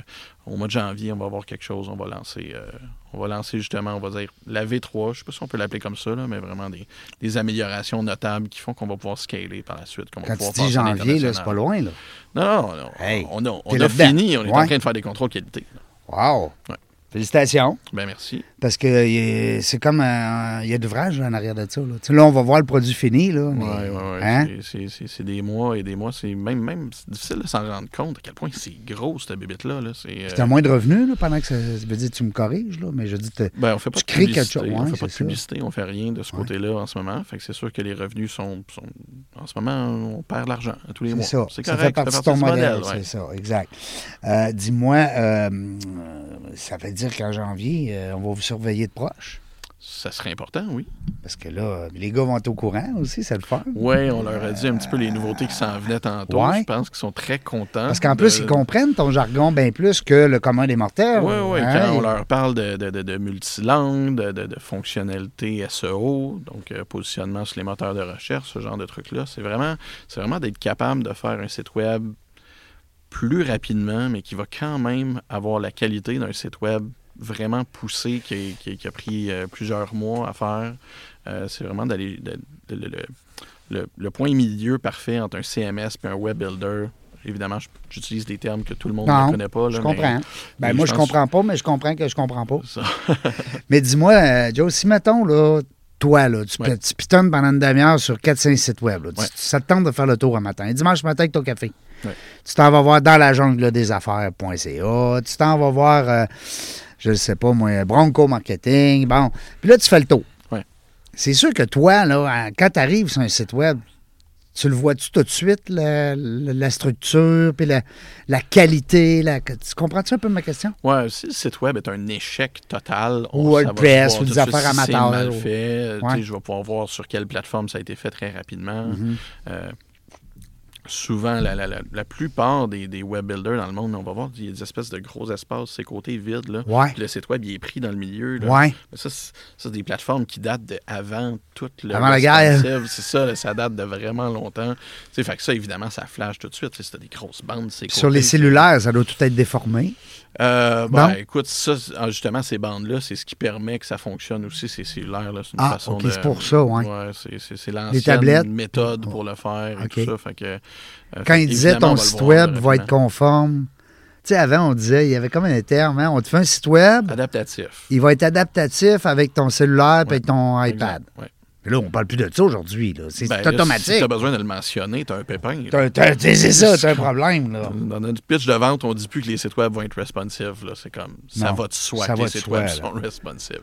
au mois de janvier, on va avoir quelque chose. On va lancer, euh, on va lancer justement, on va dire la V3. Je ne sais pas si on peut l'appeler comme ça, là, mais vraiment des, des améliorations notables qui font qu'on va pouvoir scaler par la suite. qu'on va Quand tu dis janvier, là, c'est pas loin, là. Non, non, non. Hey, on a, on fini. On est en train de faire des contrôles qualité. là. Wow! Ouais. Félicitations. Ben, merci. Parce que c'est comme. Il y a de l'ouvrage en arrière de ça. Là. Là, on va voir le produit fini. Là, mais- Ouais. Hein? C'est- des mois et des mois. C'est même, même difficile de s'en rendre compte à quel point c'est gros, cette bébête-là. Là. C'est, euh, moins de revenus là, pendant que ça, ça veut dire tu me corriges, là, mais je dis que ben, on fait pas tu de crées quelque publicité. chose, on ouais, fait pas de c'est ça. publicité, on fait rien de ce côté-là en ce moment. Fait que c'est sûr que les revenus sont, sont- En ce moment, on perd de l'argent à tous les c'est mois. ça. C'est ça correct. fait partie de ton modèle. C'est ça, exact. Euh, Dis-moi, euh, ça veut dire qu'en janvier, euh, on va vous surveiller de proche? Ça serait important, oui. Parce que là, les gars vont être au courant aussi, c'est le fun. Oui, on leur a dit un petit peu les nouveautés qui s'en venaient tantôt. Ouais. Je pense qu'ils sont très contents. Parce qu'en de- plus, ils comprennent ton jargon bien plus que le commun des mortels. Oui, oui, hein? quand on leur parle de, de, de, multilangue, de, de, de fonctionnalité SEO, donc euh, positionnement sur les moteurs de recherche, ce genre de trucs-là, c'est vraiment, c'est vraiment d'être capable de faire un site web plus rapidement, mais qui va quand même avoir la qualité d'un site web vraiment poussé, qui, qui- qui a pris euh, plusieurs mois à faire. Euh, c'est vraiment d'aller... le, point milieu parfait entre un CMS et un web builder. Évidemment, j'utilise des termes que tout le monde Non, ne connaît pas. Je comprends. mais- Ben, moi, je pense- comprends pas, mais je comprends que je comprends pas. Mais dis-moi, euh, Joe, si mettons, là, toi, là, tu, Ouais. tu pitonnes pendant une demi-heure sur 4-5 sites web, là, tu- Ouais. ça te tente de faire le tour un matin. Un dimanche matin avec ton café? Tu t'en vas voir dans la jungle des affaires.ca, tu t'en vas voir, euh, je ne sais pas moi, Bronco Marketing, bon. Puis là, tu fais le tour. C'est sûr que toi, là, quand tu arrives sur un site web, tu le vois-tu tout de suite, la, la- la structure, puis la, la qualité, tu comprends-tu un peu ma question? Ouais, si le site web est un échec total, Ou on- WordPress ou des affaires si amateurs, mal ou- fait, Ouais. je vais pouvoir voir sur quelle plateforme ça a été fait très rapidement. Mhm. Euh, souvent, la, la- la- la plupart des, des web builders dans le monde, on va voir, il y a des espèces de gros espaces, ces côtés vides. Là. Ouais. Puis le site web, il est pris dans le milieu. Là. Ouais. Ça, c'est c'est des plateformes qui datent de avant toute le Avant la guerre. C'est ça, là, ça date de vraiment longtemps. Tu sais, fait que ça, évidemment, ça flash tout de suite. C'était des grosses bandes. ces Sur côtés, les cellulaires, ça doit tout être déformé. Euh, ben, Non? écoute, ça, ah, justement, ces bandes-là, c'est ce qui permet que ça fonctionne aussi, ces cellulaires. là. C'est une Ah, façon de- c'est pour ça, ouais. c'est, c'est, l'ancienne méthode pour le faire et tout ça. Fait que, euh, Quand fait il disait ton site web là, va être conforme. Tu sais, avant, on disait, il y avait comme un terme, hein, on te fait un site web, Adaptatif. il va être adaptatif avec ton cellulaire et Ouais, ton Exact, iPad. ouais. Mais là, on parle plus de ça aujourd'hui. C'est Ben, c'est là, automatique. Si tu as besoin de le mentionner, tu as un pépin. c'est ça, c'est un problème. Là. Dans notre pitch de vente, on dit plus que les sites web vont être responsive. Là. C'est comme, ça Non, va de soi que les sites soi, web là. sont responsive.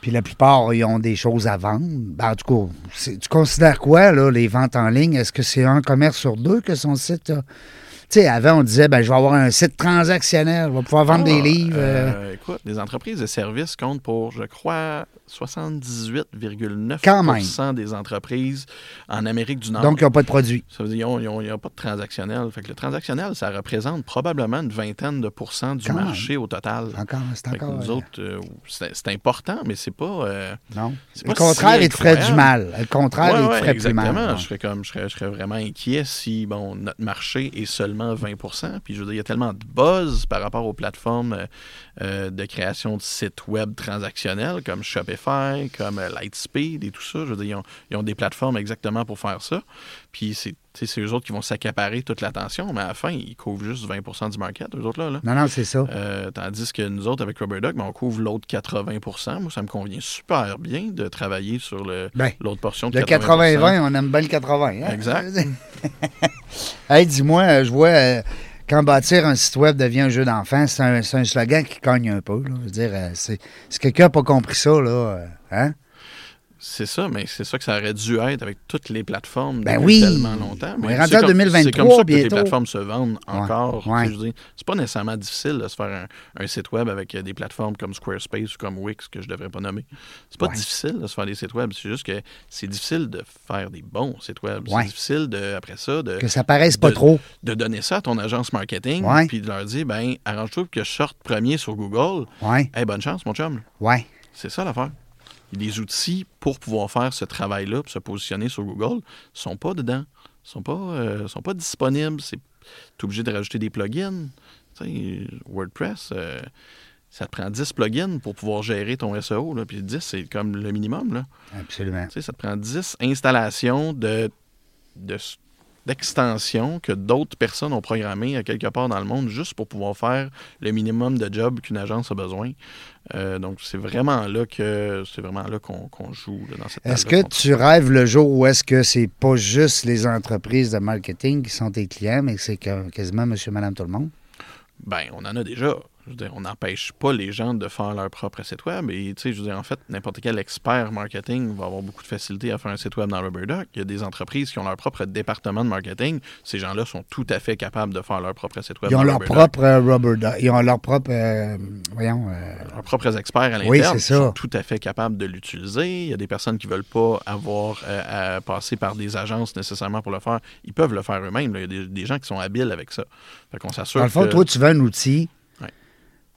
Puis la plupart, ils ont des choses à vendre. Ben, en tout cas, tu considères quoi, là, les ventes en ligne? Est-ce que c'est un commerce sur deux que son site a? Tu sais, avant, on disait, ben, je vais avoir un site transactionnel, je vais pouvoir vendre des Ah, livres. euh, euh, écoute, les entreprises de services comptent pour, je crois, 78,9 Quand même. des entreprises en Amérique du Nord. donc, ils n'ont pas de produit. ça veut dire qu'il n'y a pas de transactionnel. Fait que le transactionnel, ça représente probablement une vingtaine de pourcents du Quand même. marché au total. Encore, c'est Fait que encore. nous euh, autres, euh, c'est c'est important, mais c'est pas. euh, non. Le contraire, si il te ferait du mal. Le contraire, Ouais, il te ouais, ferait plus mal. exactement. Je serais comme je serais, je serais vraiment inquiet si bon notre marché est seulement 20 Puis je veux dire, il y a tellement de buzz par rapport aux plateformes euh, de création de sites web transactionnels comme Shopify, comme euh, Lightspeed et tout ça. Je veux dire, ils ont, ils ont des plateformes exactement pour faire ça. Puis c'est c'est eux autres qui vont s'accaparer toute l'attention, mais à la fin, ils couvrent juste 20% du market, eux autres là. là. Non, non, c'est ça. Euh, tandis que nous autres, avec Rubber Duck, ben, on couvre l'autre 80% Moi, ça me convient super bien de travailler sur Ben, l'autre portion de Le 80 80-20, on aime bien le 80. hein? Exact. hey, dis-moi, euh, je vois euh, quand bâtir un site web devient un jeu d'enfant, c'est un, slogan qui cogne un peu. Je veux dire, euh, si quelqu'un n'a pas compris ça, là, euh, hein? C'est ça, mais c'est ça que ça aurait dû être avec toutes les plateformes Ben depuis oui. tellement longtemps. On Mais est rendu en comme- 2023 C'est comme ça que les plateformes se vendent encore. ouais. Dire, C'est pas nécessairement difficile de se faire un, un site web avec euh, des plateformes comme Squarespace ou comme Wix, que je devrais pas nommer. C'est pas Ouais. difficile de se faire des sites web. C'est juste que c'est difficile de faire des bons sites web. Ouais. C'est difficile, de, après ça, de, Que ça paraisse pas de- trop. de donner ça à ton agence marketing Ouais. puis de leur dire, ben arrange-toi pour que je sorte premier sur Google. Ouais, Hey, bonne chance, mon chum. ouais. C'est ça l'affaire. Les outils pour pouvoir faire ce travail-là, pour se positionner sur Google, sont pas dedans. sont pas, euh, sont pas disponibles. Tu es obligé de rajouter des plugins. WordPress, euh, ça te prend 10 plugins pour pouvoir gérer ton SEO. Là, puis 10, c'est comme le minimum. Là. Absolument. Ça te prend 10 installations de, de- d'extensions que d'autres personnes ont programmées à quelque part dans le monde juste pour pouvoir faire le minimum de job qu'une agence a besoin. Euh, donc, c'est vraiment là que c'est vraiment là qu'on, joue là, dans cette Est-ce que tu rêves le jour où est-ce que c'est pas juste les entreprises de marketing qui sont tes clients, mais que c'est quasiment monsieur, madame, tout le monde? Ben, on en a déjà. Je veux dire, on n'empêche pas les gens de faire leur propre site web. Et, tu sais, je veux dire, en fait, n'importe quel expert marketing va avoir beaucoup de facilité à faire un site web dans RubberDuck. Il y a des entreprises qui ont leur propre département de marketing. Ces gens-là sont tout à fait capables de faire leur propre site web Ils ont dans leur RubberDuck. propre euh, rubber duck. Ils ont leur propre. euh, voyons. euh, leurs propres experts à l'interne Oui, c'est ça. sont tout à fait capables de l'utiliser. Il y a des personnes qui ne veulent pas avoir euh, à passer par des agences nécessairement pour le faire. Ils peuvent le faire eux-mêmes. Il y a des, des gens qui sont habiles avec ça. Fait qu'on s'assure dans le fond, que toi, tu veux un outil.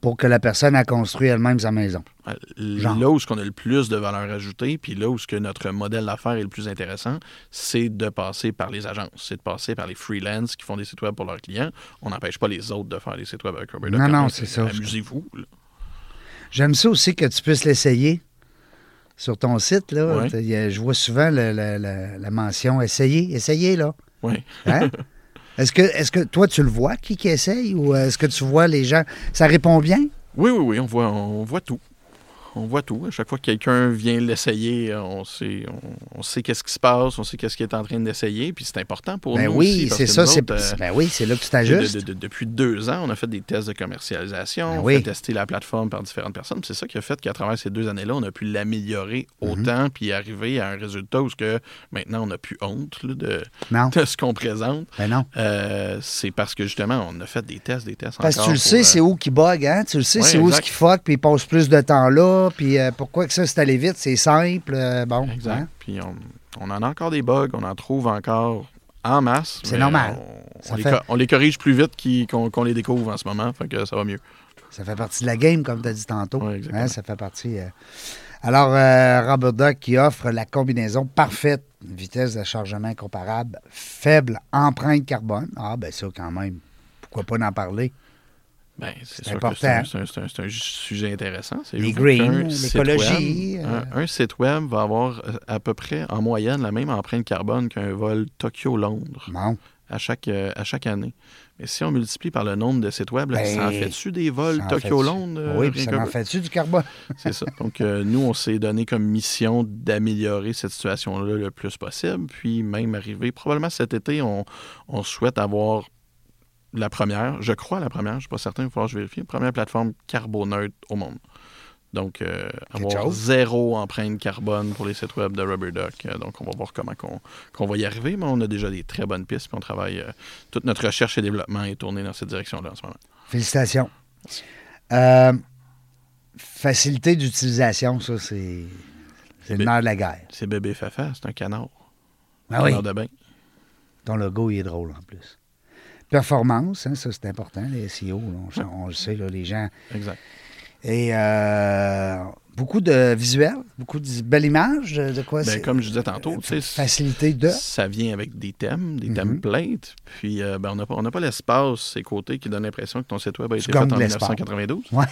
Pour que la personne a construit elle-même sa maison. euh, genre. là où ce qu'on a le plus de valeur ajoutée, puis là où ce que notre modèle d'affaires est le plus intéressant, c'est de passer par les agences. C'est de passer par les freelances qui font des sites web pour leurs clients. On n'empêche pas les autres de faire des sites web avec Robert Non, non, c'est ça. Amusez-vous. J'aime ça aussi que tu puisses l'essayer sur ton site. Là. Ouais. Je vois souvent le- le- le- la mention essayer. Essayez, là. Oui. Hein? est-ce, que, est-ce que toi, tu le vois, qui, qui essaye, ou est-ce que tu vois les gens? Ça répond bien? Oui, oui, oui, on voit, on voit tout. On voit tout. À chaque fois que quelqu'un vient l'essayer, on sait, on, on sait qu'est-ce qui se passe, on sait qu'est-ce qu'il est en train d'essayer, puis c'est important pour Ben nous oui, aussi, parce ça. nous C'est, autres, euh, ben oui, c'est là que tu t'ajustes. de- de- depuis deux ans, on a fait des tests de commercialisation, Ben on oui. fait tester la plateforme par différentes personnes. C'est ça qui a fait qu'à travers ces deux années-là, on a pu l'améliorer Mhm. autant, puis arriver à un résultat où ce que maintenant on n'a plus honte là, de, ce qu'on présente. ben non. Euh, c'est parce que justement, on a fait des tests, des tests Parce que tu le sais, euh, c'est où qui bug, hein? Tu le sais, Ouais, c'est où ce qui fuck, puis il passe plus de temps là, puis euh, pourquoi que ça, c'est allé vite, c'est simple, euh, bon. Exact. hein? Puis on, on en a encore des bugs, on en trouve encore en masse. C'est normal. On, les, fait- co- on les corrige plus vite qu'on les découvre en ce moment, fait que ça va mieux. Ça fait partie de la game, comme tu as dit tantôt. Ouais. Hein, ça fait partie. euh. Alors, Robert Duck qui offre la combinaison parfaite, vitesse de chargement comparable, faible empreinte carbone. Ah, ben ça, quand même. Pourquoi pas en parler? Ben, c'est un, important. c'est un- sujet intéressant. Les greens, l'écologie, euh. Un, site web va avoir euh, à peu près en moyenne la même empreinte carbone qu'un vol Tokyo-Londres Bon. à chaque, euh, à chaque année. Mais si on multiplie par le nombre de sites web, là, Ben, ça en fait-tu des vols? Tokyo-Londres? oui, puis ça en fait-tu du carbone? C'est ça. Donc, euh, nous, on s'est donné comme mission d'améliorer cette situation-là le plus possible. Puis, même arriver, probablement cet été, on, on souhaite avoir la première, je crois la première, je ne suis pas certain, il va falloir que je vérifie, première plateforme carboneutre au monde. Donc, euh, avoir zéro empreinte carbone pour les sites web de RubberDuck. Euh, donc, on va voir comment qu'on qu'on va y arriver, mais on a déjà des très bonnes pistes. Puis on travaille, euh, toute notre recherche et développement est tournée dans cette direction-là en ce moment. Félicitations. Facilité d'utilisation, ça, c'est. C'est le nerf de la guerre. C'est bébé Fafa, c'est un canard. Ah oui. Canard de bain. Ton logo, il est drôle en plus. Performance, hein, ça c'est important, les SEO, on le sait, là, les gens. Exact. Et euh, beaucoup de visuels, beaucoup de belles images, de quoi Ben, comme je disais tantôt, Facilité de. ça vient avec des thèmes, des Mhm. templates. Puis, euh, ben, on n'a pas, on n'a pas l'espace, ces côtés, qui donnent l'impression que ton site web a Tu été fait en de l'espace. 1992. Ouais.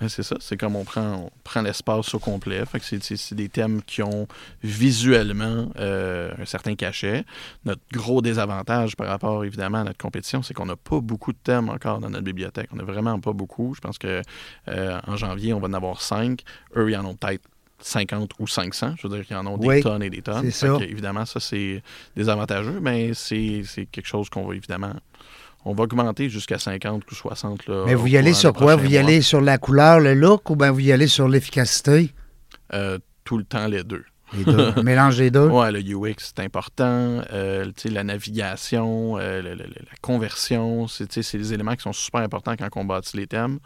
Ben, c'est ça. C'est comme on prend, on prend l'espace au complet. C'est, des thèmes qui ont visuellement euh, un certain cachet. Notre gros désavantage par rapport, évidemment, à notre compétition, c'est qu'on n'a pas beaucoup de thèmes encore dans notre bibliothèque. On n'a vraiment pas beaucoup. Je pense que euh, en janvier, on va en avoir cinq. Eux, ils en ont peut-être 50 ou 500. Je veux dire qu'ils en ont Oui, des tonnes et des tonnes. ça. que, évidemment, ça, c'est désavantageux, mais c'est, c'est quelque chose qu'on va évidemment... On va augmenter jusqu'à 50 ou 60. Là, Mais vous y allez sur quoi? Vous y mois. allez sur la couleur, le look, ou bien vous y allez sur l'efficacité? Euh, tout le temps les deux. Les deux. Un mélange des deux. Ouais, le UX, c'est important. Euh, la navigation, euh, le- le- la conversion, c'est des éléments qui sont super importants quand on bâtit les thèmes.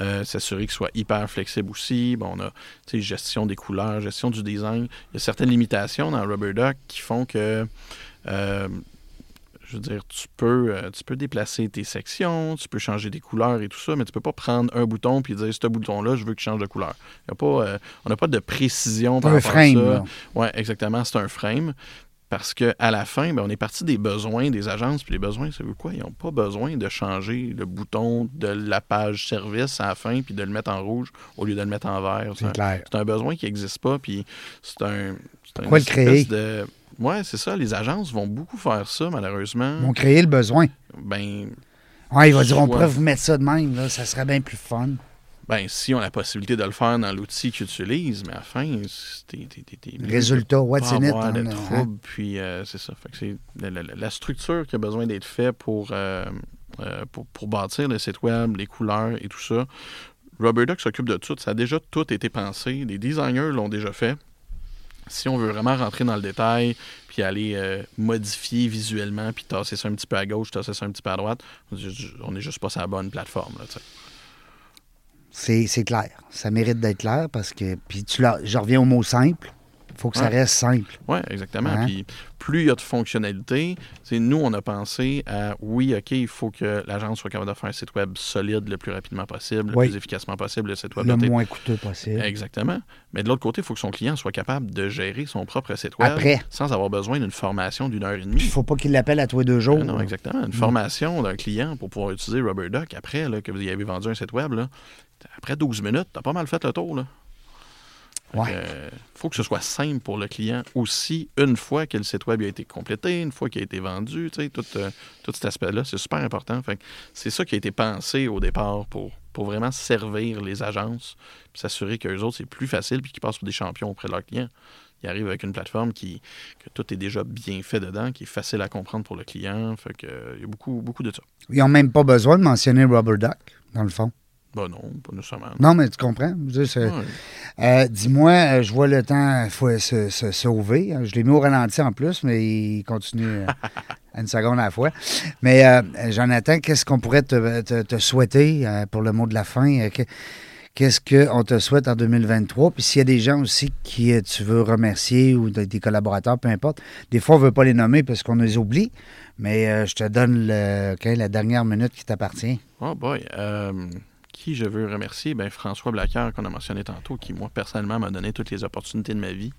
Euh, S'assurer qu'ils soient hyper flexibles aussi. Bon, on a gestion des couleurs, gestion du design. Il y a certaines limitations dans Rubber Duck qui font que. Je veux dire, tu peux, euh, tu peux déplacer tes sections, tu peux changer des couleurs et tout ça, mais tu peux pas prendre un bouton puis dire ce bouton-là, je veux qu'il change de couleur. Y a pas, euh, on n'a pas de précision par un rapport à frame. ça. là. Oui, exactement, c'est un frame. Parce qu'à la fin, ben, on est parti des besoins des agences. Puis les besoins, ça veut quoi? Ils n'ont pas besoin de changer le bouton de la page service à la fin puis de le mettre en rouge au lieu de le mettre en vert. C'est C'est clair. c'est un besoin qui n'existe pas. Puis c'est un. c'est un le espèce créer? De... Ouais, c'est ça. Les agences vont beaucoup faire ça, malheureusement. Ils vont créer le besoin. Ben, Ouais, il va dire, on pourrait vous mettre ça de même, là, ça serait bien plus fun. ben, si on a la possibilité de le faire dans l'outil qu'ils utilisent, mais à la fin, c'est- Résultat, what's in it? avoir de hein, hein? troubles, puis euh, c'est ça. Fait que c'est la, la- la structure qui a besoin d'être faite pour, euh, euh, pour, pour bâtir le site web, les couleurs et tout ça. Rubber Duck s'occupe de tout. Ça a déjà tout été pensé. Les designers l'ont déjà fait. Si on veut vraiment rentrer dans le détail, puis aller euh, modifier visuellement, puis tasser ça un petit peu à gauche, tasser ça un petit peu à droite, on n'est juste pas sur la bonne plateforme. Là. C'est c'est clair. Ça mérite d'être clair parce que. Puis je reviens au mot simple. Il faut que ça Ouais. reste simple. Oui, exactement. Hein? Puis plus il y a de fonctionnalités, nous, on a pensé à oui, OK, il faut que l'agence soit capable de faire un site web solide le plus rapidement possible, Oui. le plus efficacement possible, le site web Le moins coûteux possible. Exactement. Mais de l'autre côté, il faut que son client soit capable de gérer son propre site web Après. sans avoir besoin d'une formation d'une heure et Puis il demie. faut pas qu'il l'appelle à tous les deux jours. Ah non, exactement. Une formation d'un client pour pouvoir utiliser Rubber Duck après là, que vous y avez vendu un site web, là, après 12 minutes, tu as pas mal fait le tour. Là. Ouais. euh, faut que ce soit simple pour le client aussi, une fois que le site web a été complété, une fois qu'il a été vendu, tu sais, tout, euh, tout cet aspect-là, c'est super important. C'est ça qui a été pensé au départ pour, pour vraiment servir les agences, s'assurer qu'eux autres, c'est plus facile, puis qu'ils passent pour des champions auprès de leurs clients. Ils arrivent avec une plateforme qui que tout est déjà bien fait dedans, qui est facile à comprendre pour le client. Fait que, il y a beaucoup, beaucoup de ça. Ils n'ont même pas besoin de mentionner Rubber Duck, dans le fond. Ben non, pas nécessairement. Non, mais tu comprends? Ouais. Euh, Dis-moi, euh, je vois le temps faut se, se sauver. Je l'ai mis au ralenti en plus, mais il continue euh, une seconde à la fois. Mais euh, Jonathan, qu'est-ce qu'on pourrait te, te- te souhaiter euh, pour le mot de la fin? Euh, que- Qu'est-ce qu'on te souhaite en 2023? Puis s'il y a des gens aussi qui euh, tu veux remercier ou de- des collaborateurs, peu importe, des fois on ne veut pas les nommer parce qu'on les oublie, mais euh, je te donne le, la dernière minute qui t'appartient. Oh boy. Je veux remercier? Ben, François Blacker, qu'on a mentionné tantôt, qui, moi, personnellement, m'a donné toutes les opportunités de ma vie.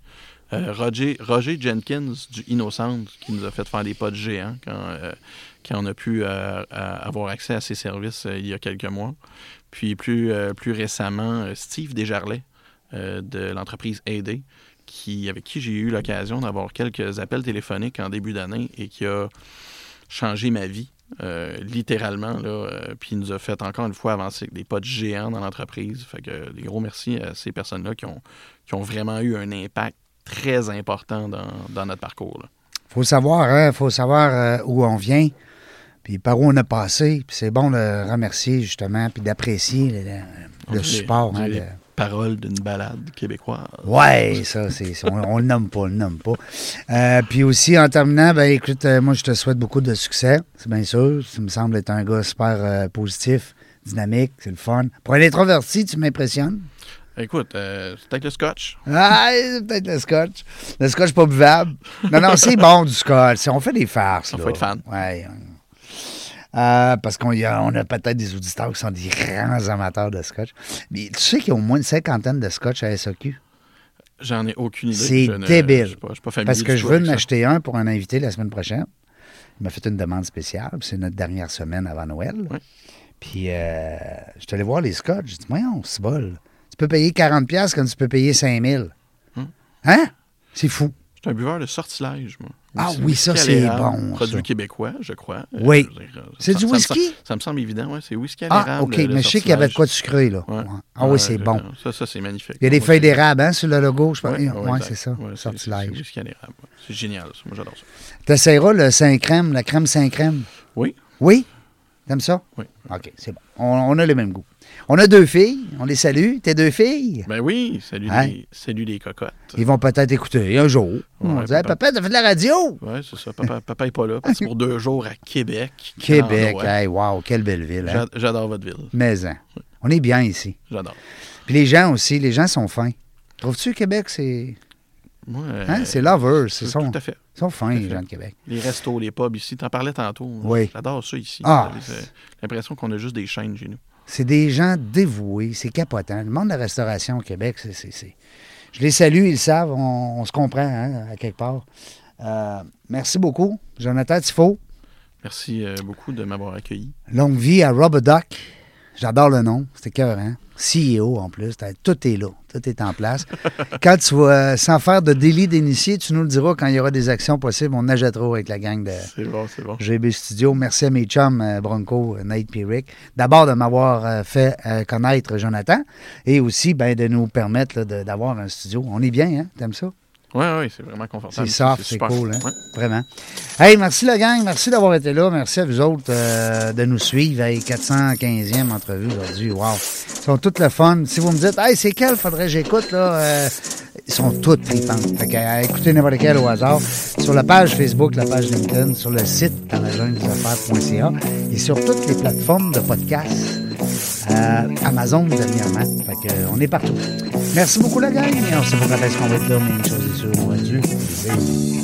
Euh, Roger, Jenkins du Innocent, qui nous a fait faire des pas de géant quand, euh, quand on a pu euh, avoir accès à ses services il y a quelques mois. Puis plus, récemment, Steve Desjarlais de l'entreprise AD, avec qui j'ai eu l'occasion d'avoir quelques appels téléphoniques en début d'année et qui a changé ma vie. Euh, littéralement, là, euh, puis il nous a fait encore une fois avancer des pas de géants dans l'entreprise. Fait que des gros merci à ces personnes-là qui ont, qui ont vraiment eu un impact très important dans, dans notre parcours. là. faut savoir, hein, faut savoir euh, où on vient, puis par où on a passé. Puis c'est bon de remercier justement, puis d'apprécier le, le- le Les- support. hein, paroles d'une balade québécoise. Ouais, ça, c'est, c'est- on, on le nomme pas, on le nomme pas. Euh, puis aussi, en terminant, ben écoute, euh, moi, je te souhaite beaucoup de succès, c'est bien sûr. Tu me sembles être un gars super euh, positif, dynamique, c'est le fun. Pour un introverti, tu m'impressionnes? Écoute, euh, c'est peut-être le scotch. Ah, c'est peut-être le scotch. Le scotch pas buvable. Non, non, c'est bon du scotch. On fait des farces. On là. faut être fan. Ouais. Euh, parce qu'on a, on a peut-être des auditeurs qui sont des grands amateurs de scotch. Mais tu sais qu'il y a au moins une cinquantaine de scotch à SAQ. J'en ai aucune idée. C'est Je ne- débile. Je pas, je Parce que je veux avec en ça. acheter un pour un invité la semaine prochaine. Il m'a fait une demande spéciale. C'est notre dernière semaine avant Noël. Puis euh, je suis allé voir les scotch. J'ai dit, voyons, c'est bol. Tu peux payer 40$ quand tu peux payer 5000 Hum. Hein? C'est fou. Je suis un buveur de sortilège, moi. Ah oui, ça, c'est bon, Produit ça. québécois, je crois. Euh, Oui. euh, C'est du ça me whisky? Ça me semble évident, ouais. C'est whisky à Ah, l'érable. OK. le- le Mais je sais qu'il y avait de quoi de sucré, là. Ouais. Ouais. Ah oui, c'est bon. Ça, ça c'est magnifique. Il y a des feuilles d'érable hein, sur le logo, je pense. Oui, ouais, c'est ça. C'est- whisky à l'érable. C'est génial, ça. Moi, j'adore ça. Tu essaieras le 5 crème, la crème 5 crème? Oui. Oui? T'aimes ça? Oui. OK, c'est bon. On, on a le même goût. On a deux filles. On les salue. Tes deux filles? Ben oui, salut, Hein? les, salut les cocottes. Ils vont peut-être écouter un jour. on Ouais, dit, Hey, papa. t'as fait de la radio? Ouais, c'est ça. Papa, papa est pas là. parce pour deux jours à Québec. Québec. Hey, wow, quelle belle ville. Hein? J'a- J'adore votre ville. Mais, hein, on est bien ici. J'adore. Puis les gens aussi, les gens sont fins. Trouves-tu Québec, c'est. Moi, Hein? euh, c'est lovers. C'est Tout à fait. sont fins, les gens de Québec. Les restos, les pubs ici, t'en parlais tantôt. Oui. J'adore ça ici. Ah. Euh, l'impression qu'on a juste des chaînes chez nous. C'est des gens dévoués, c'est capotant. Le monde de la restauration au Québec, c'est. Je les salue, ils le savent, on, on se comprend hein, à quelque part. Euh, merci beaucoup, Jonathan Tifo. Merci euh, beaucoup de m'avoir accueilli. Longue vie à Robodoc. J'adore le nom, c'était cœur, hein? CEO en plus, tout est là, tout est en place. quand tu vas, sans faire de délit d'initié, tu nous le diras quand il y aura des actions possibles, on nagettera avec la gang de, C'est bon, c'est bon. GB Studio. Merci à mes chums euh, Bronco, euh, Nate et Rick. D'abord de m'avoir euh, fait euh, connaître Jonathan et aussi ben, de nous permettre d'avoir un studio. On est bien, hein? T'aimes ça? Oui, oui, c'est vraiment confortable. C'est soft, c'est cool, hein? Ouais. Vraiment. Hey, merci la gang. Merci d'avoir été là. Merci à vous autres euh, de nous suivre. Hey, 415e entrevue aujourd'hui. Wow. Ils sont toutes le fun. Si vous me dites, hey, c'est quel? Faudrait que j'écoute, là? euh, ils sont toutes tripantes. Fait que, euh, écoutez n'importe quel au hasard. Sur la page Facebook, la page LinkedIn, sur le site dans la des affaires.ca et sur toutes les plateformes de podcast. Euh, Amazon dernièrement. Fait que, on est partout. Merci beaucoup la gang. On sait pas quand est-ce qu'on va être là, mais une chose est sûre, on va être.